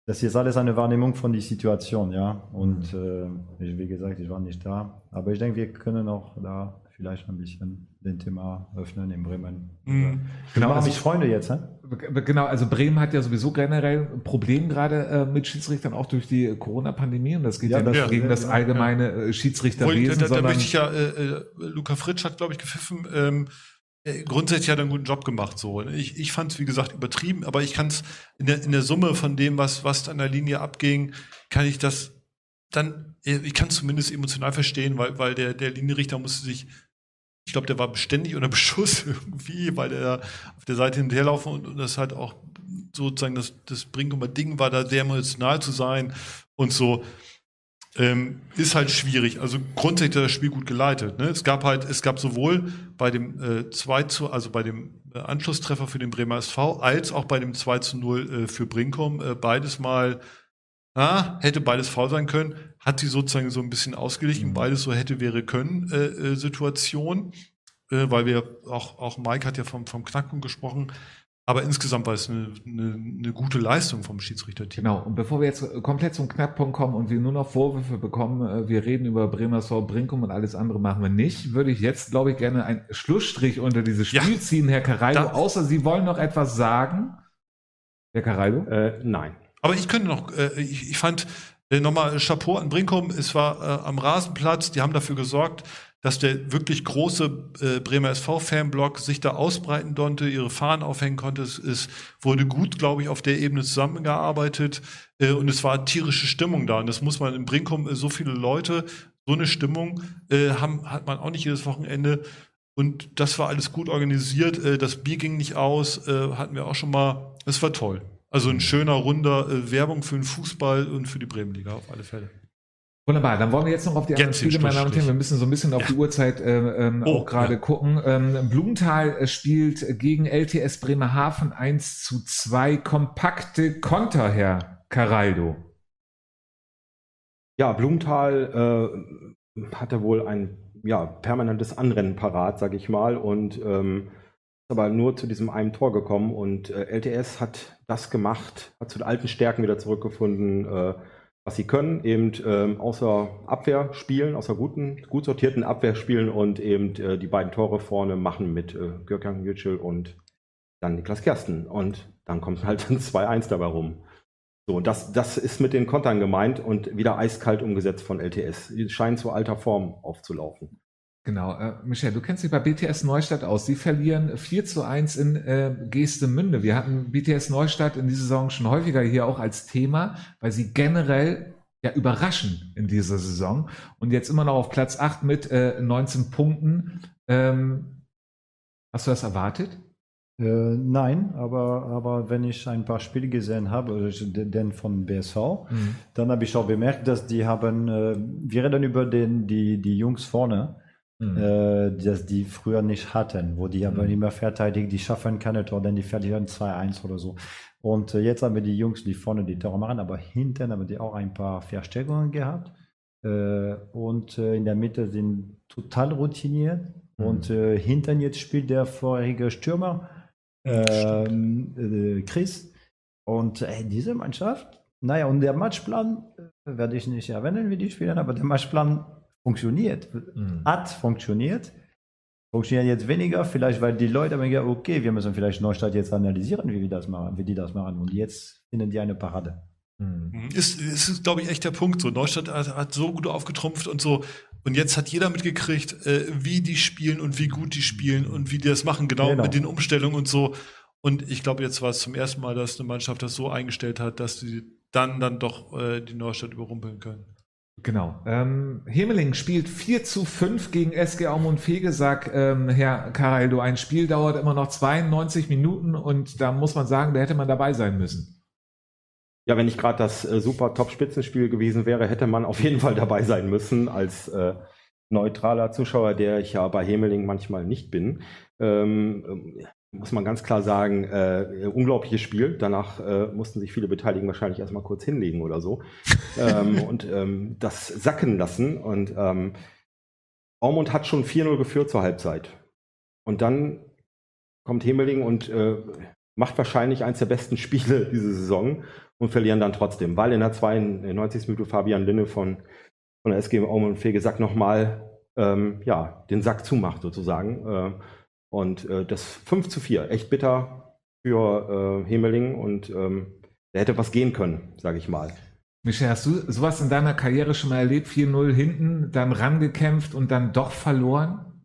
das ist alles eine Wahrnehmung von der Situation, ja. Und mhm. äh, wie gesagt, ich war nicht da. Aber ich denke, wir können auch da vielleicht ein bisschen den Thema öffnen in Bremen. Mhm. Genau, also ich Freunde jetzt, hä? Genau, also Bremen hat ja sowieso generell ein Problem gerade äh, mit Schiedsrichtern, auch durch die Corona-Pandemie. Und das geht ja, ja nicht gegen ja, das allgemeine ja. Äh, Schiedsrichterwesen. Da, da, da möchte ich ja, äh, äh, Luca Fritsch hat, glaube ich, gepfiffen. Ähm, äh, grundsätzlich hat er einen guten Job gemacht. So. Ich, ich fand es, wie gesagt, übertrieben, aber ich kann es in der, in der Summe von dem, was, was an der Linie abging, kann ich das dann, ich kann es zumindest emotional verstehen, weil, weil der, der Linienrichter musste sich ich glaube, der war beständig unter Beschuss irgendwie, weil der auf der Seite hinterherlaufen und, und das halt auch sozusagen das, das Brinkumer Ding war, da sehr emotional zu sein und so. Ähm, ist halt schwierig. Also grundsätzlich hat das Spiel gut geleitet. Ne? Es gab halt, es gab sowohl bei dem äh, 2 zu, also bei dem äh, Anschlusstreffer für den Bremer SV, als auch bei dem 2 zu 0 äh, für Brinkum, äh, beides mal, ah, hätte beides faul sein können hat sie sozusagen so ein bisschen ausgeglichen, mhm. beides so hätte, wäre, können äh, äh, Situation, äh, weil wir auch, auch Mike hat ja vom, vom Knacken gesprochen. Aber insgesamt war es eine, eine, eine gute Leistung vom Schiedsrichterteam. Genau, und bevor wir jetzt komplett zum Knackpunkt kommen und wir nur noch Vorwürfe bekommen, äh, wir reden über Bremersau, Brinkum und alles andere machen wir nicht, würde ich jetzt, glaube ich, gerne einen Schlussstrich unter dieses Spiel ja, ziehen, Herr Caraldo, außer Sie wollen noch etwas sagen. Herr Caraldo? Äh, nein. Aber ich könnte noch, äh, ich, ich fand, Äh, nochmal Chapeau an Brinkum, es war äh, am Rasenplatz, die haben dafür gesorgt, dass der wirklich große äh, Bremer SV-Fanblock sich da ausbreiten konnte, ihre Fahnen aufhängen konnte. Es, es wurde gut, glaube ich, auf der Ebene zusammengearbeitet äh, und es war tierische Stimmung da. Und das muss man in Brinkum, äh, so viele Leute, so eine Stimmung äh, haben, hat man auch nicht jedes Wochenende. Und das war alles gut organisiert. Äh, das Bier ging nicht aus, äh, hatten wir auch schon mal. Es war toll. Also ein schöner, runder äh, Werbung für den Fußball und für die Bremenliga auf alle Fälle. Wunderbar, dann wollen wir jetzt noch auf die anderen Spiele, meine Damen und Herren. Wir müssen so ein bisschen auf Ja. die Uhrzeit äh, ähm, Oh, auch gerade ja. gucken. Ähm, Blumenthal äh, spielt gegen LTS Bremerhaven 1 zu 2. Kompakte Konter, Herr Caraldo. Ja, Blumenthal äh, hatte wohl ein ja, permanentes Anrennen parat, sage ich mal, und ähm, aber nur zu diesem einen Tor gekommen. Und äh, LTS hat das gemacht, hat zu den alten Stärken wieder zurückgefunden, äh, was sie können, eben ähm, außer Abwehr spielen, außer guten, gut sortierten Abwehr spielen und eben äh, die beiden Tore vorne machen mit äh, Gürkan Yücel und dann Niklas Kersten. Und dann kommt halt ein 2-1 dabei rum. So, und das, das ist mit den Kontern gemeint und wieder eiskalt umgesetzt von LTS. Die scheinen zu alter Form aufzulaufen. Genau, äh, Michel, du kennst dich bei BTS Neustadt aus. Sie verlieren 4 zu 1 in äh, Geestemünde. Wir hatten BTS Neustadt in dieser Saison schon häufiger hier auch als Thema, weil sie generell ja überraschen in dieser Saison und jetzt immer noch auf Platz 8 mit äh, 19 Punkten. Ähm, hast du das erwartet? Äh, nein, aber, aber wenn ich ein paar Spiele gesehen habe, den von BSV, dann habe ich auch bemerkt, dass die haben, äh, wir reden über den, die, die Jungs vorne, Mhm. äh, dass die früher nicht hatten, wo die aber Mhm. immer verteidigen, die schaffen keine Tor, denn die verlieren 2-1 oder so. Und äh, jetzt haben wir die Jungs, die vorne die Tore machen, aber hinten haben die auch ein paar Verstärkungen gehabt. Äh, und äh, in der Mitte sind total routiniert. Mhm. Und äh, hinten jetzt spielt der vorherige Stürmer, ähm, äh, Chris. Und diese Mannschaft, naja, und der Matchplan werde ich nicht erwähnen, wie die spielen, aber der Matchplan funktioniert, Mhm. hat funktioniert. Funktioniert jetzt weniger, vielleicht weil die Leute haben gesagt, okay, wir müssen vielleicht Neustadt jetzt analysieren, wie wir das machen, wie die das machen. Und jetzt finden die eine Parade. Mhm. Ist, ist, ist glaube ich, echt der Punkt. So, Neustadt hat, hat so gut aufgetrumpft und so. Und jetzt hat jeder mitgekriegt, äh, wie die spielen und wie gut die spielen und wie die das machen, genau, Genau. mit den Umstellungen und so. Und ich glaube, jetzt war es zum ersten Mal, dass eine Mannschaft das so eingestellt hat, dass sie dann dann doch äh, die Neustadt überrumpeln können. Genau. Ähm, Hemeling spielt 4 zu 5 gegen SG Aumund Fegesack. Ähm, Herr Caraldo, ein Spiel dauert immer noch 92 Minuten und da muss man sagen, da hätte man dabei sein müssen. Ja, wenn nicht gerade das äh, super Top-Spitzenspiel gewesen wäre, hätte man auf jeden Fall dabei sein müssen als äh, neutraler Zuschauer, der ich ja bei Hemeling manchmal nicht bin. Ähm, ähm, muss man ganz klar sagen, äh, unglaubliches Spiel. Danach äh, mussten sich viele Beteiligten wahrscheinlich erstmal kurz hinlegen oder so ähm, und ähm, das sacken lassen. Und ähm, Aumund hat schon 4-0 geführt zur Halbzeit. Und dann kommt Hemeling und äh, macht wahrscheinlich eins der besten Spiele diese Saison und verlieren dann trotzdem, weil in der 92. Minute Fabian Linne von, von der SG Aumund Fegesack nochmal ähm, ja, den Sack zumacht sozusagen. Äh, und äh, das 5 zu 4, echt bitter für äh, Hemeling und ähm, da hätte was gehen können, sage ich mal. Michel, hast du sowas in deiner Karriere schon mal erlebt? 4-0 hinten, dann rangekämpft und dann doch verloren?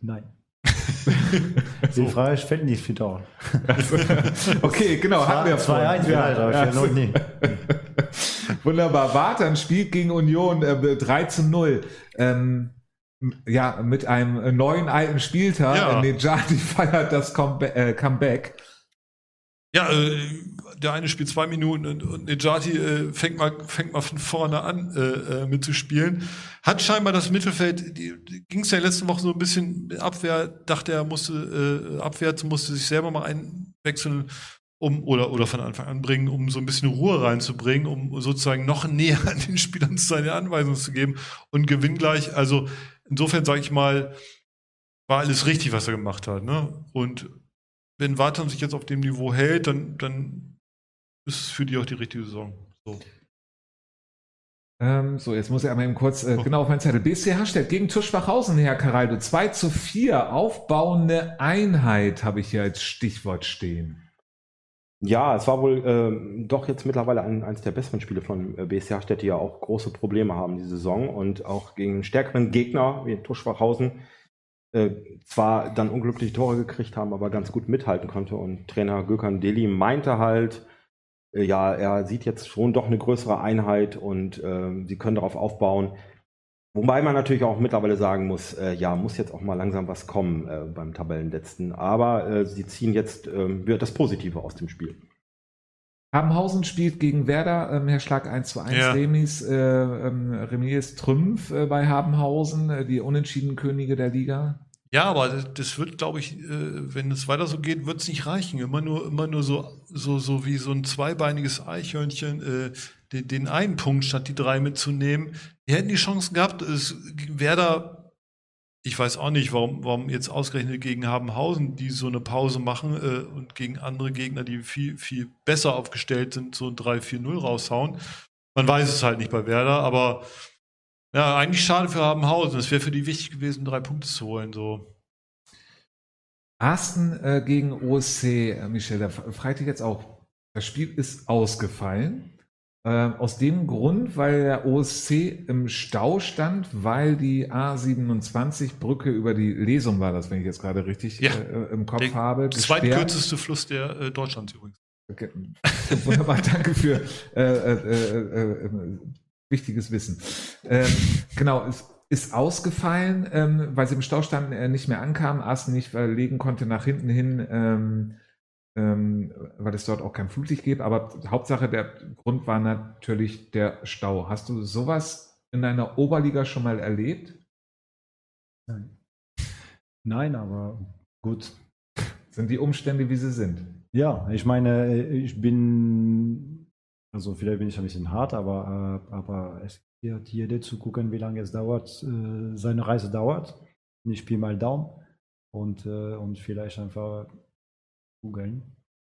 Nein. Die Frage fällt nicht für dauern. okay, genau, hatten wir 2-1 vorhin. vielleicht, aber Ja, 4-0 nie. Wunderbar. Wartan spielt gegen Union äh, 3 zu 0. Ähm, ja, mit einem neuen alten Spieltag. Ja. Nejati feiert das Comeba äh, Comeback. Ja, äh, der eine spielt zwei Minuten und, und Nejati äh, fängt, mal, fängt mal von vorne an äh, äh, mitzuspielen. Hat scheinbar das Mittelfeld, ging es ja letzte Woche so ein bisschen Abwehr, dachte er, musste äh, abwärts, musste sich selber mal einwechseln, um oder, oder von Anfang an bringen, um so ein bisschen Ruhe reinzubringen, um sozusagen noch näher an den Spielern seine Anweisungen zu geben und gewinnt gleich. Also insofern sage ich mal, war alles richtig, was er gemacht hat. Ne? Und wenn Wartan sich jetzt auf dem Niveau hält, dann, dann ist es für die auch die richtige Saison. So. Ähm, so, jetzt muss ich einmal eben kurz äh, Oh. genau auf meinen Zettel. BSC Hasstedt gegen Tuschbachhausen, Herr Caraldo. 2 zu 4. Aufbauende Einheit habe ich hier als Stichwort stehen. Ja, es war wohl ähm, doch jetzt mittlerweile ein, eines der besseren Spiele von äh, BSC Städte, die ja auch große Probleme haben diese Saison und auch gegen stärkeren Gegner wie Tuschwachhausen äh, zwar dann unglückliche Tore gekriegt haben, aber ganz gut mithalten konnte. Und Trainer Gökhan Deli meinte halt, äh, ja, er sieht jetzt schon doch eine größere Einheit und äh, sie können darauf aufbauen. Wobei man natürlich auch mittlerweile sagen muss, äh, ja, muss jetzt auch mal langsam was kommen äh, beim Tabellenletzten. Aber äh, sie ziehen jetzt ähm, das Positive aus dem Spiel. Habenhausen spielt gegen Werder, ähm, Herr Schlag 1 zu 1 Ja. Remis, äh, ähm, Remis Trümpf äh, bei Habenhausen, äh, die unentschieden Könige der Liga. Ja, aber das, das wird, glaube ich, äh, wenn es weiter so geht, wird es nicht reichen. Immer nur, immer nur so, so, so wie so ein zweibeiniges Eichhörnchen, äh, den, den einen Punkt statt die drei mitzunehmen. Die hätten die Chancen gehabt. Es, Werder, ich weiß auch nicht, warum, warum jetzt ausgerechnet gegen Habenhausen, die so eine Pause machen äh, und gegen andere Gegner, die viel, viel besser aufgestellt sind, so ein 3-4-0 raushauen. Man weiß es halt nicht bei Werder, aber ja, eigentlich schade für Habenhausen. Es wäre für die wichtig gewesen, drei Punkte zu holen. So. Arsten äh, gegen OSC, äh, Michel, da fragt dich jetzt auch, das Spiel ist ausgefallen. Äh, aus dem Grund, weil der OSC im Stau stand, weil die A27-Brücke über die Lesung war, das wenn ich jetzt gerade richtig Ja. äh, im Kopf Der habe. gesperrt. Zweitkürzeste Fluss der äh, Deutschlands übrigens. Okay. Wunderbar, danke für äh, äh, äh, äh, wichtiges Wissen. Ähm, genau, es ist ausgefallen, ähm, weil sie im Stau standen, nicht mehr ankam, Arsen nicht verlegen konnte nach hinten hin, ähm, weil es dort auch kein Flutlicht gibt. Aber Hauptsache, der Grund war natürlich der Stau. Hast du sowas in deiner Oberliga schon mal erlebt? Nein. Nein, aber gut. Sind die Umstände, wie sie sind? Ja, ich meine, ich bin, also vielleicht bin ich ein bisschen hart, aber, äh, aber es wird jeder zu gucken, wie lange es dauert, äh, seine Reise dauert. Ich spiele mal Daumen und, äh, und vielleicht einfach googeln.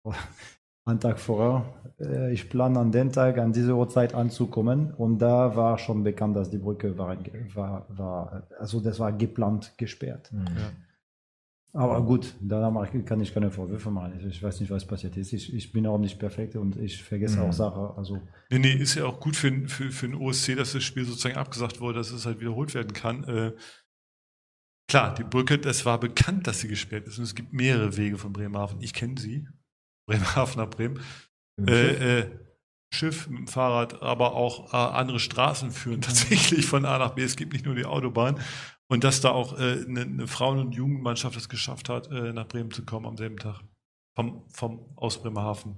Einen Tag vorher. Äh, Ich plane an den Tag, an diese Uhrzeit anzukommen und da war schon bekannt, dass die Brücke war, war, war also das war geplant gesperrt. Aber gut, da kann ich keine Vorwürfe machen. Ich, ich weiß nicht, was passiert ist. Ich, ich bin auch nicht perfekt und ich vergesse Mhm. auch Sachen. Also, Nee, nee, ist ja auch gut für, den- für, für den OSC, dass das Spiel sozusagen abgesagt wurde, dass es halt wiederholt werden kann. Äh, klar, die Brücke, das war bekannt, dass sie gesperrt ist. Und es gibt mehrere Wege von Bremerhaven. Ich kenne sie. Bremerhaven nach Bremen. Äh, äh, Schiff mit dem Fahrrad, aber auch äh, andere Straßen führen tatsächlich von A nach B. Es gibt nicht nur die Autobahn. Und dass da auch äh, eine, eine Frauen- und Jugendmannschaft es geschafft hat, äh, nach Bremen zu kommen am selben Tag. Vom, vom, aus Bremerhaven.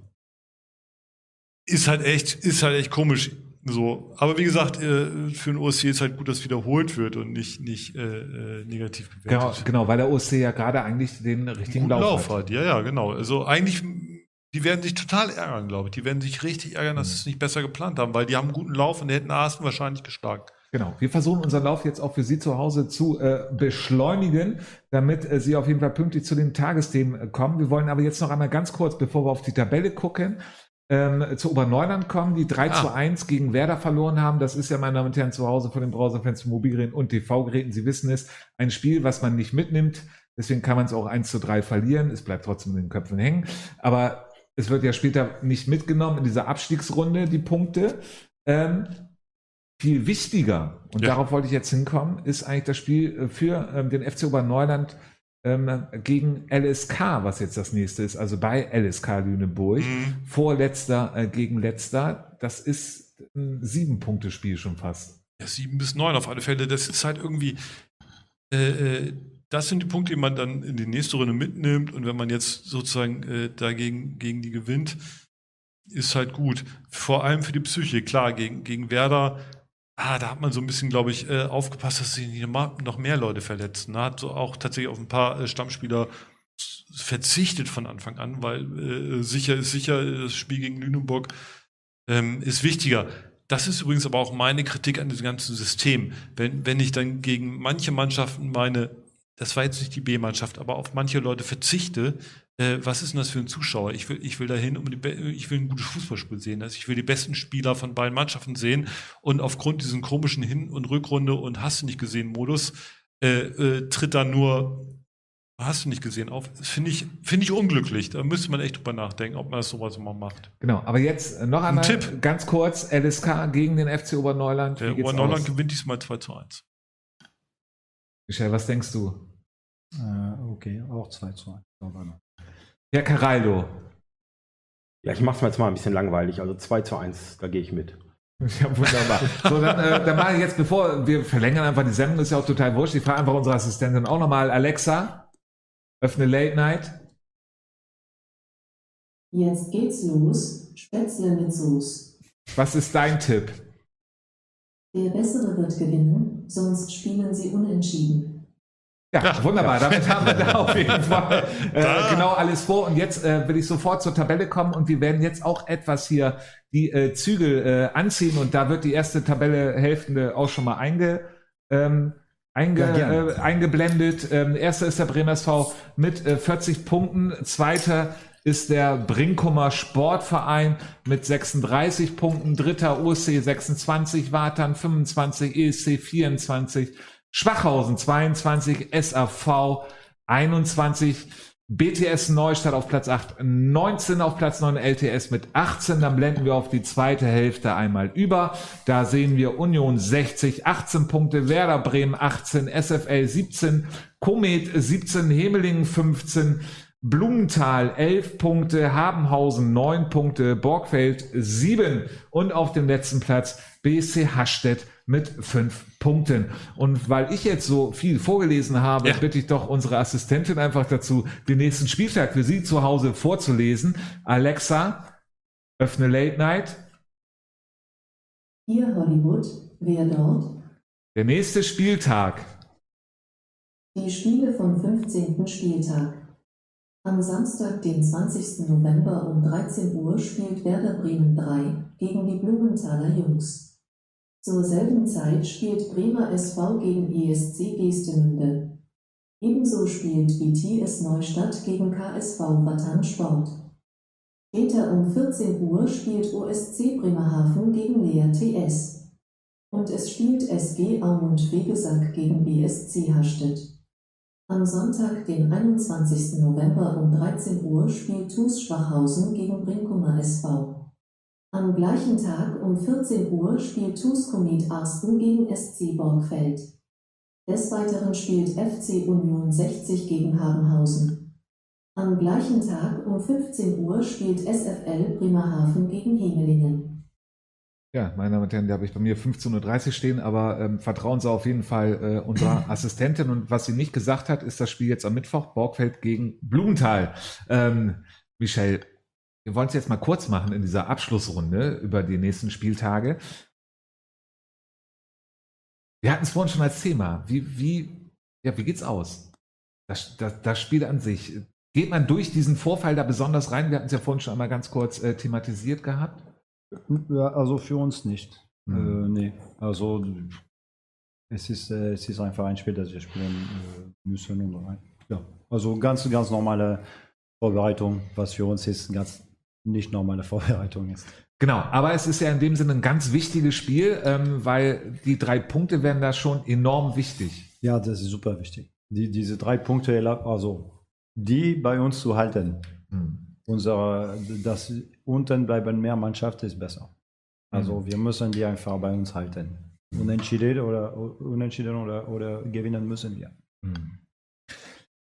Ist halt echt, ist halt echt komisch. So. Aber wie gesagt, äh, für den OSC ist halt gut, dass wiederholt wird und nicht, nicht äh, äh, negativ Genau, bewertet. genau, weil der OSC ja gerade eigentlich den richtigen Guten Lauf, hat. Ja, ja, genau. Also eigentlich, die werden sich total ärgern, glaube ich. Die werden sich richtig ärgern, dass Mhm. sie es nicht besser geplant haben, weil die haben einen guten Lauf und die hätten Arsten wahrscheinlich geschlagen. Genau. Wir versuchen unseren Lauf jetzt auch für Sie zu Hause zu äh, beschleunigen, damit äh, Sie auf jeden Fall pünktlich zu den Tagesthemen äh, kommen. Wir wollen aber jetzt noch einmal ganz kurz, bevor wir auf die Tabelle gucken, ähm, zu Oberneuland kommen, die 3 Ah. zu 1 gegen Werder verloren haben. Das ist ja, meine Damen und Herren, zu Hause von den Browserfans, Mobilgeräten und TV-Geräten. Sie wissen es, ein Spiel, was man nicht mitnimmt. Deswegen kann man es auch 1 zu 3 verlieren. Es bleibt trotzdem in den Köpfen hängen. Aber es wird ja später nicht mitgenommen in dieser Abstiegsrunde, die Punkte. Ähm, viel wichtiger, und Ja. darauf wollte ich jetzt hinkommen, ist eigentlich das Spiel äh, für ähm, den FC Oberneuland ähm, gegen LSK, was jetzt das nächste ist, also bei LSK Lüneburg. Mhm. Vorletzter äh, gegen letzter. Das ist ein Sieben-Punkte-Spiel schon fast. Ja, sieben bis neun auf alle Fälle. Das ist halt irgendwie, äh, äh, das sind die Punkte, die man dann in die nächste Runde mitnimmt. Und wenn man jetzt sozusagen äh, dagegen gegen die gewinnt, ist halt gut. Vor allem für die Psyche. Klar, gegen, gegen Werder, ah, da hat man so ein bisschen, glaube ich, äh, aufgepasst, dass sich noch mehr Leute verletzen. Da hat so auch tatsächlich auf ein paar äh, Stammspieler verzichtet von Anfang an, weil äh, sicher ist sicher, das Spiel gegen Lüneburg ähm, ist wichtiger. Das ist übrigens aber auch meine Kritik an diesem ganzen System. Wenn, wenn ich dann gegen manche Mannschaften meine, das war jetzt nicht die B-Mannschaft, aber auf manche Leute verzichte, äh, was ist denn das für ein Zuschauer? Ich will, ich will dahin, um die, ich will ein gutes Fußballspiel sehen. Also ich will die besten Spieler von beiden Mannschaften sehen und aufgrund diesen komischen Hin- und Rückrunde und hast du nicht gesehen Modus, äh, äh, tritt da nur hast du nicht gesehen, auf. Finde ich, finde ich unglücklich. Da müsste man echt drüber nachdenken, ob man das sowas mal macht. Genau, aber jetzt noch einmal Tipp. ganz kurz, LSK gegen den FC Oberneuland. Der Wie geht's Oberneuland aus? gewinnt diesmal 2 zu 1. Michel, was denkst du? Äh, okay, auch 2 zu 1. Herr Caraldo. Ja, ich mach's mir jetzt mal ein bisschen langweilig. Also 2 zu 1, da gehe ich mit. Ja, wunderbar. So, dann, äh, dann mache ich jetzt, bevor wir verlängern einfach die Sendung, ist ja auch total wurscht. Ich frage einfach unsere Assistentin auch nochmal, Alexa, öffne Late Night. Jetzt geht's los. Spätzle mit Soße. Was ist dein Tipp? Der Bessere wird gewinnen, sonst spielen sie unentschieden. Ja, wunderbar. Damit haben wir da auf jeden Fall äh, genau alles vor. Und jetzt äh, will ich sofort zur Tabelle kommen und wir werden jetzt auch etwas hier die äh, Zügel äh, anziehen und da wird die erste Tabellehälfte auch schon mal einge, ähm, einge, Ja, äh, eingeblendet. Ähm, erster ist der Bremer SV mit äh, 40 Punkten. Zweiter ist der Brinkumer Sportverein mit 36 Punkten. Dritter OSC 26, Watern 25, ESC 24, Schwachhausen 22, SAV 21, BTS Neustadt auf Platz 8, 19 auf Platz 9 LTS mit 18. Dann blenden wir auf die zweite Hälfte einmal über. Da sehen wir Union 60, 18 Punkte, Werder Bremen 18, SFL 17, Komet 17, Hemelingen 15, Blumenthal 11 Punkte, Habenhausen 9 Punkte, Borgfeld 7 und auf dem letzten Platz BSC Hastedt mit 5 Punkten. Und weil ich jetzt so viel vorgelesen habe, Ja. bitte ich doch unsere Assistentin einfach dazu, den nächsten Spieltag für Sie zu Hause vorzulesen. Alexa, öffne Late Night. Hier Hollywood, wer dort? Der nächste Spieltag. Die Spiele vom 15. Spieltag. Am Samstag, den 20. November um 13 Uhr spielt Werder Bremen 3 gegen die Blumenthaler Jungs. Zur selben Zeit spielt Bremer SV gegen ESC Geestemünde. Ebenso spielt BTS Neustadt gegen KSV Wattan Sport. Später um 14 Uhr spielt OSC Bremerhaven gegen Lea TS. Und es spielt SG Aumund Wegesack gegen BSC Hastedt. Am Sonntag, den 21. November um 13 Uhr spielt TuS Schwachhausen gegen Brinkumer SV. Am gleichen Tag um 14 Uhr spielt TuS Komet Arsten gegen SC Borgfeld. Des Weiteren spielt FC Union 60 gegen Habenhausen. Am gleichen Tag um 15 Uhr spielt SFL Bremerhaven gegen Hemelingen. Ja, meine Damen und Herren, da habe ich bei mir 15.30 Uhr stehen, aber ähm, vertrauen Sie auf jeden Fall äh, unserer Assistentin. Und was sie nicht gesagt hat, ist das Spiel jetzt am Mittwoch, Borgfeld gegen Blumenthal. Ähm, Michel, wir wollen es jetzt mal kurz machen in dieser Abschlussrunde über die nächsten Spieltage. Wir hatten es vorhin schon als Thema. Wie, wie, ja, wie geht's aus? Das, das, das Spiel an sich. Geht man durch diesen Vorfall da besonders rein? Wir hatten es ja vorhin schon einmal ganz kurz äh, thematisiert gehabt. Ja, also für uns nicht. Mhm. Äh, nee, also es ist, äh, es ist einfach ein Spiel, das wir spielen äh, müssen. Und, ja, also ganz, ganz normale Vorbereitung, was für uns ist, ganz nicht normale Vorbereitung ist. Genau, aber es ist ja in dem Sinne ein ganz wichtiges Spiel, ähm, weil die drei Punkte werden da schon enorm wichtig. Ja, das ist super wichtig. Die, diese drei Punkte, also die bei uns zu halten. Hm. Unsere, das unten bleiben mehr Mannschaft ist besser. Also Mhm. wir müssen die einfach bei uns halten. Unentschieden oder unentschieden oder, oder gewinnen müssen wir. Hm.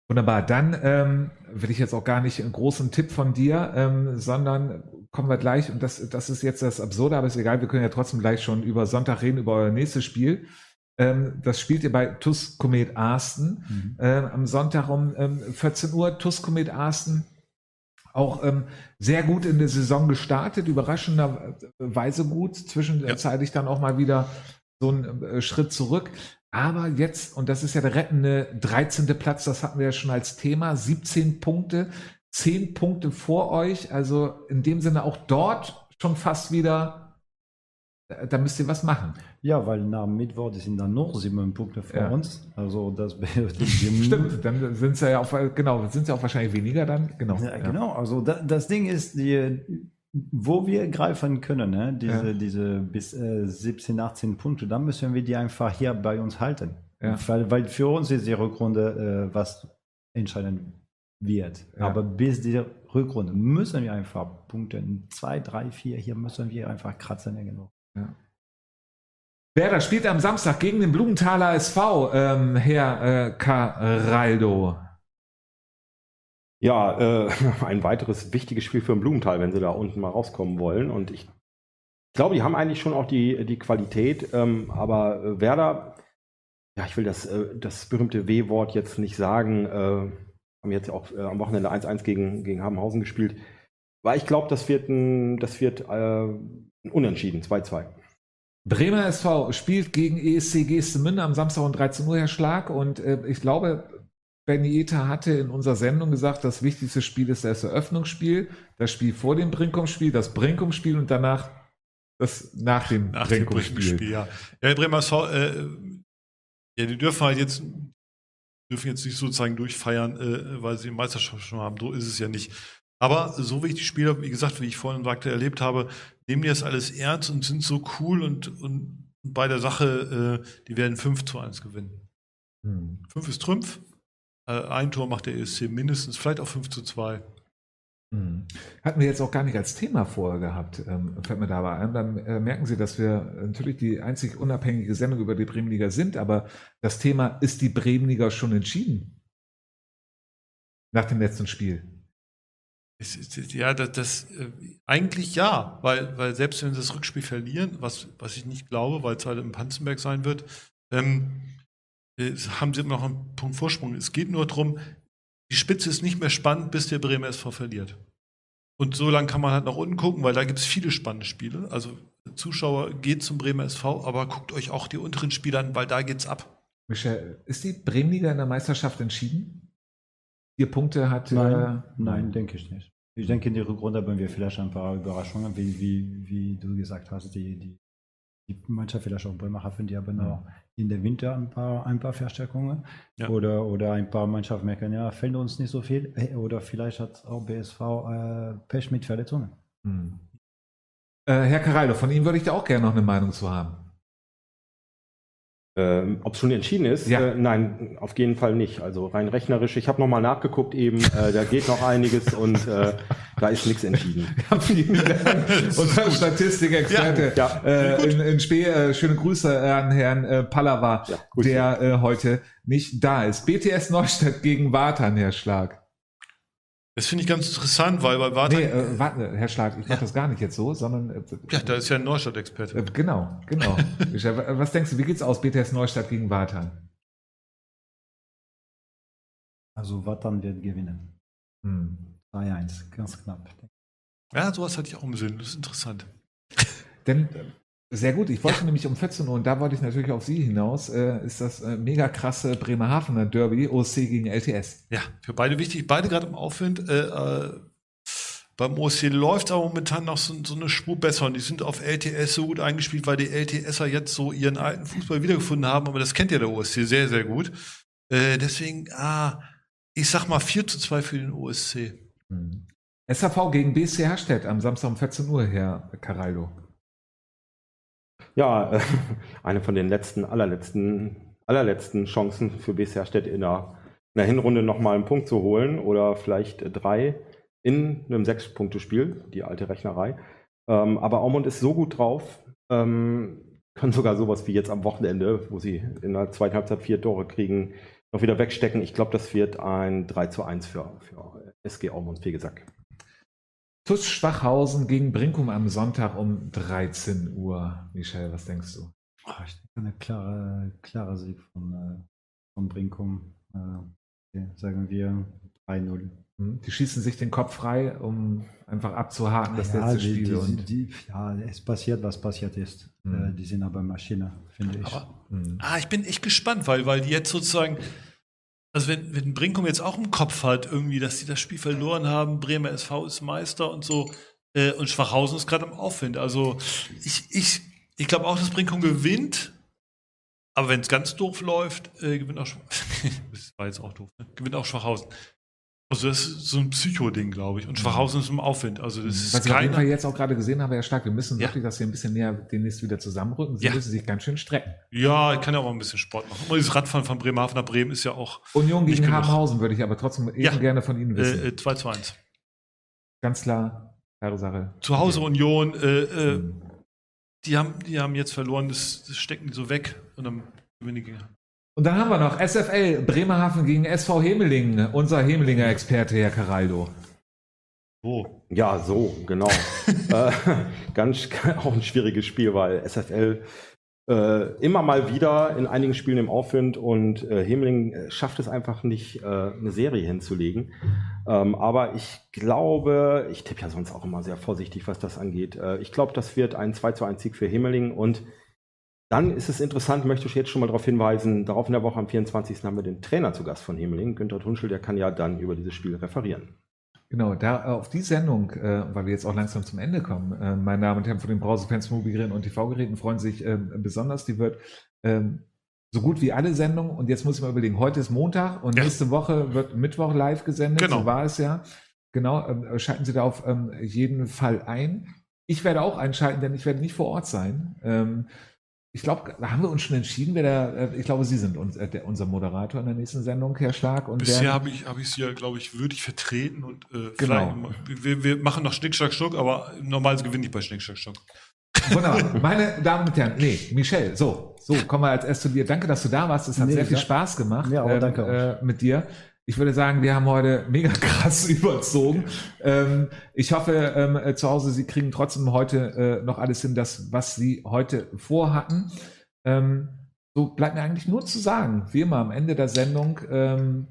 Wunderbar, dann ähm, will ich jetzt auch gar nicht einen großen Tipp von dir, ähm, sondern kommen wir gleich, und das, das ist jetzt das Absurde, aber ist egal, wir können ja trotzdem gleich schon über Sonntag reden, über euer nächstes Spiel. Ähm, das spielt ihr bei TUS Komet Arsten. äh, am Sonntag um ähm, 14 Uhr. TUS Komet Arsten auch ähm, sehr gut in der Saison gestartet, überraschenderweise gut, zwischenzeitlich dann auch mal wieder so ein äh, Schritt zurück. Aber jetzt, und das ist ja der rettende 13. Platz, das hatten wir ja schon als Thema, 17 Punkte, 10 Punkte vor euch, also in dem Sinne auch dort schon fast wieder, da, müsst ihr was machen. Ja, weil nach Mittwoch sind dann noch sieben Punkte vor Ja. uns. Also das bedeutet, Stimmt, dann sind es ja auch, genau, sind es ja auch wahrscheinlich weniger dann, genau. Ja, genau, also da, das Ding ist, die, wo wir greifen können, ne? diese, Ja. diese bis äh, 17, 18 Punkte, dann müssen wir die einfach hier bei uns halten. Ja. Weil, weil für uns ist die Rückrunde, äh, was entscheiden wird. Ja. Aber bis die Rückrunde müssen wir einfach Punkte. Zwei, drei, vier, hier müssen wir einfach kratzen irgendwo. Werder spielt am Samstag gegen den Blumenthaler SV, ähm, Herr äh, Caraldo. Ja, äh, ein weiteres wichtiges Spiel für den Blumenthal, wenn sie da unten mal rauskommen wollen. Und ich glaube, die haben eigentlich schon auch die, die Qualität. Ähm, aber äh, Werder, ja, ich will das, äh, das berühmte W-Wort jetzt nicht sagen, äh, haben jetzt auch äh, am Wochenende 1-1 gegen, gegen Habenhausen gespielt. Weil ich glaube, das wird ein, das wird äh, ein Unentschieden, 2-2. Bremer SV spielt gegen ESC Geestemünde am Samstag um 13 Uhr, Herr Schlag. Und äh, ich glaube, Benny Eta hatte in unserer Sendung gesagt, das wichtigste Spiel ist das Eröffnungsspiel, das Spiel vor dem Brinkum-Spiel, das Brinkum-Spiel und danach das nach dem Nach Brinkum-Spiel. Spiel, ja. Ja, Bremer äh, ja, die dürfen halt jetzt, dürfen jetzt nicht sozusagen durchfeiern, äh, weil sie die Meisterschaft schon haben. So ist es ja nicht. Aber so wie ich die Spieler, wie gesagt, wie ich vorhin sagte, erlebt habe, nehmen die das alles ernst und sind so cool und, und bei der Sache, äh, die werden 5 zu 1 gewinnen. Hm. 5 ist Trümpf. Äh, ein Tor macht der ESC mindestens, vielleicht auch 5 zu 2. Hm. Hatten wir jetzt auch gar nicht als Thema vorher gehabt, ähm, fällt mir dabei ein. Dann äh, merken Sie, dass wir natürlich die einzig unabhängige Sendung über die Bremenliga sind, aber das Thema ist die Bremenliga schon entschieden? Nach dem letzten Spiel. Ja, das, das äh, eigentlich ja, weil, weil selbst wenn sie das Rückspiel verlieren, was, was ich nicht glaube, weil es halt im Panzenberg sein wird, ähm, äh, haben sie immer noch einen Punkt Vorsprung. Es geht nur darum, die Spitze ist nicht mehr spannend, bis der Bremer SV verliert. Und so lange kann man halt nach unten gucken, weil da gibt es viele spannende Spiele. Also Zuschauer geht zum Bremer SV, aber guckt euch auch die unteren Spiele an, weil da geht's ab. Michel, ist die Bremenliga in der Meisterschaft entschieden? Vier Punkte hat. Nein, äh, nein, denke ich nicht. Ich denke, in der Rückrunde haben wir vielleicht ein paar Überraschungen, wie, wie, wie du gesagt hast, die, die, die Mannschaft vielleicht auch Bremerhaven, die haben noch in der Winter ein paar, ein paar Verstärkungen. Ja. Oder, oder ein paar Mannschaften merken, ja, fällt uns nicht so viel. Äh, Oder vielleicht hat auch BSV äh, Pech mit Verletzungen. Hm. Äh, Herr Caraldo, von Ihnen würde ich da auch gerne noch eine Meinung zu haben. Ähm, Ob es schon entschieden ist? Ja. Äh, nein, auf jeden Fall nicht. Also rein rechnerisch. Ich habe nochmal nachgeguckt eben. Äh, da geht noch einiges und äh, da ist nichts entschieden. Ja, vielen Dank. Unser Statistikexperte Ja, äh, in, in Spee. Äh, schöne Grüße an Herrn äh, Pallava, Ja, der äh, heute nicht da ist. BTS Neustadt gegen Wartan, Herr Schlag. Das finde ich ganz interessant, weil bei Wartan, Nee, äh, warte, Herr Schlag, ich mache das gar nicht jetzt so, sondern äh, ja, da ist ja ein Neustadt-Experte. äh, genau, genau. Wa- Was denkst du, wie geht's aus BTS Neustadt gegen Wartan? Also Watan wird gewinnen. Hm. 3-1, ganz knapp. Ja, sowas hatte ich auch im Sinn. Das ist interessant. Denn äh, sehr gut, ich wollte nämlich um 14 Uhr, und da wollte ich natürlich auf Sie hinaus, äh, ist das äh, mega krasse Bremerhavener Derby, OSC gegen LTS. Ja, für beide wichtig. Beide gerade im Aufwind. Äh, äh, beim OSC läuft aber momentan noch so, so eine Spur besser und die sind auf LTS so gut eingespielt, weil die LTSer jetzt so ihren alten Fußball wiedergefunden haben, aber das kennt ja der OSC sehr, sehr gut. Äh, deswegen, ah, ich sag mal 4 zu 2 für den OSC. Hm. SAV gegen BSC Herstedt am Samstag um 14 Uhr, Herr Caraldo. Ja, äh, eine von den letzten, allerletzten, allerletzten Chancen für BSR Stedt in der, in der Hinrunde nochmal einen Punkt zu holen oder vielleicht drei in einem Sechs-Punkte-Spiel, die alte Rechnerei. Ähm, aber Aumund ist so gut drauf, ähm, kann sogar sowas wie jetzt am Wochenende, wo sie in der zweiten Halbzeit vier Tore kriegen, noch wieder wegstecken. Ich glaube, das wird ein 3 zu 1 für, für SG Aumund Fegesack. TuS Schwachhausen gegen Brinkum am Sonntag um 13 Uhr. Michel, was denkst du? Ah, ich denke, eine klare, klare Sieg von, äh, von Brinkum. Äh, okay, sagen wir 3-0. Hm? Die schießen sich den Kopf frei, um einfach abzuhaken das ja, letzte die, Spiel. die, und, die, ja, es passiert, was passiert ist. Mhm. Äh, die sind aber Maschine, finde ich. Aber hm. Ah, ich bin echt gespannt, weil, weil die jetzt sozusagen, also wenn, wenn Brinkum jetzt auch im Kopf hat, irgendwie, dass sie das Spiel verloren haben, Bremer SV ist Meister und so, äh, und Schwachhausen ist gerade im Aufwind. Also ich, ich, ich glaube auch, dass Brinkum gewinnt, aber wenn es ganz doof läuft, äh, gewinnt auch Schwachhausen. das war jetzt auch doof, ne? gewinnt auch Schwachhausen. Also das ist so ein Psycho-Ding, glaube ich. Und Schwachhausen ist im Aufwind. Also das ist Was ich auf jeden Fall keine. jetzt auch gerade gesehen habe, Herr Stark, wir müssen Ja. wirklich, dass wir ein bisschen näher demnächst wieder zusammenrücken. Sie Ja. müssen sich ganz schön strecken. Ja, ich kann ja auch mal ein bisschen Sport machen. Und dieses Radfahren von Bremerhaven nach Bremen ist ja auch Union gegen. Habenhausen würde ich aber trotzdem eben Ja. gerne von Ihnen wissen. äh, äh, 2 zu 1. ganz klar, klare Sache. Zu Hause Union, äh, äh, Mhm. die, haben, die haben jetzt verloren, das, das stecken die so weg. Und dann gewinnen die gegen. Und dann haben wir noch SFL Bremerhaven gegen SV Hemeling, unser Hemelinger Experte, Herr Caraldo. Wo? Ja, so, genau. äh, ganz auch ein schwieriges Spiel, weil SFL äh, immer mal wieder in einigen Spielen im Aufwind und äh, Hemling äh, schafft es einfach nicht, äh, eine Serie hinzulegen. Ähm, aber ich glaube, ich tippe ja sonst auch immer sehr vorsichtig, was das angeht. Äh, ich glaube, das wird ein 2 zu 1 Sieg für Hemeling und dann ist es interessant, möchte ich jetzt schon mal darauf hinweisen, darauf in der Woche am 24. haben wir den Trainer zu Gast von Hemeling, Günther Tunschel, der kann ja dann über dieses Spiel referieren. Genau, da äh, auf die Sendung, äh, weil wir jetzt auch langsam zum Ende kommen, äh, meine Damen und Herren von den Brausefans, Mobilgeräten und TV-Geräten freuen sich äh, besonders. Die wird ähm, so gut wie alle Sendungen. Und jetzt muss ich mal überlegen, heute ist Montag und Ja. nächste Woche wird Mittwoch live gesendet. Genau. So war es ja. Genau, ähm, schalten Sie da auf ähm, jeden Fall ein. Ich werde auch einschalten, denn ich werde nicht vor Ort sein. Ähm, ich glaube, da haben wir uns schon entschieden, wer der, äh, ich glaube, Sie sind uns, äh, der, unser Moderator in der nächsten Sendung, Herr Schlag. Und Bisher werden- habe ich, hab ich sie ja, glaube ich, würdig vertreten und äh, Genau. wir, wir machen noch Schnick, Schnack, Schnuck, aber normalerweise gewinne ich bei Schnick, Schnack, Schnuck. Wunderbar. Meine Damen und Herren, nee, Michelle, so, so, kommen wir als erst zu dir. Danke, dass du da warst. Es hat Nee, sehr viel ja. Spaß gemacht Ja, auch danke äh, mit dir. Ich würde sagen, wir haben heute mega krass überzogen. Ähm, ich hoffe, ähm, äh, zu Hause, Sie kriegen trotzdem heute äh, noch alles hin, das, was Sie heute vorhatten. Ähm, so bleibt mir eigentlich nur zu sagen, wie immer am Ende der Sendung, ähm,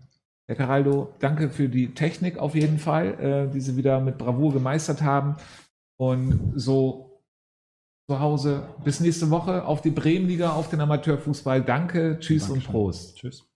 Herr Caraldo, danke für die Technik auf jeden Fall, äh, die Sie wieder mit Bravour gemeistert haben. Und so zu Hause bis nächste Woche auf die Bremenliga, auf den Amateurfußball. Danke, tschüss und Dankeschön. Prost. Tschüss.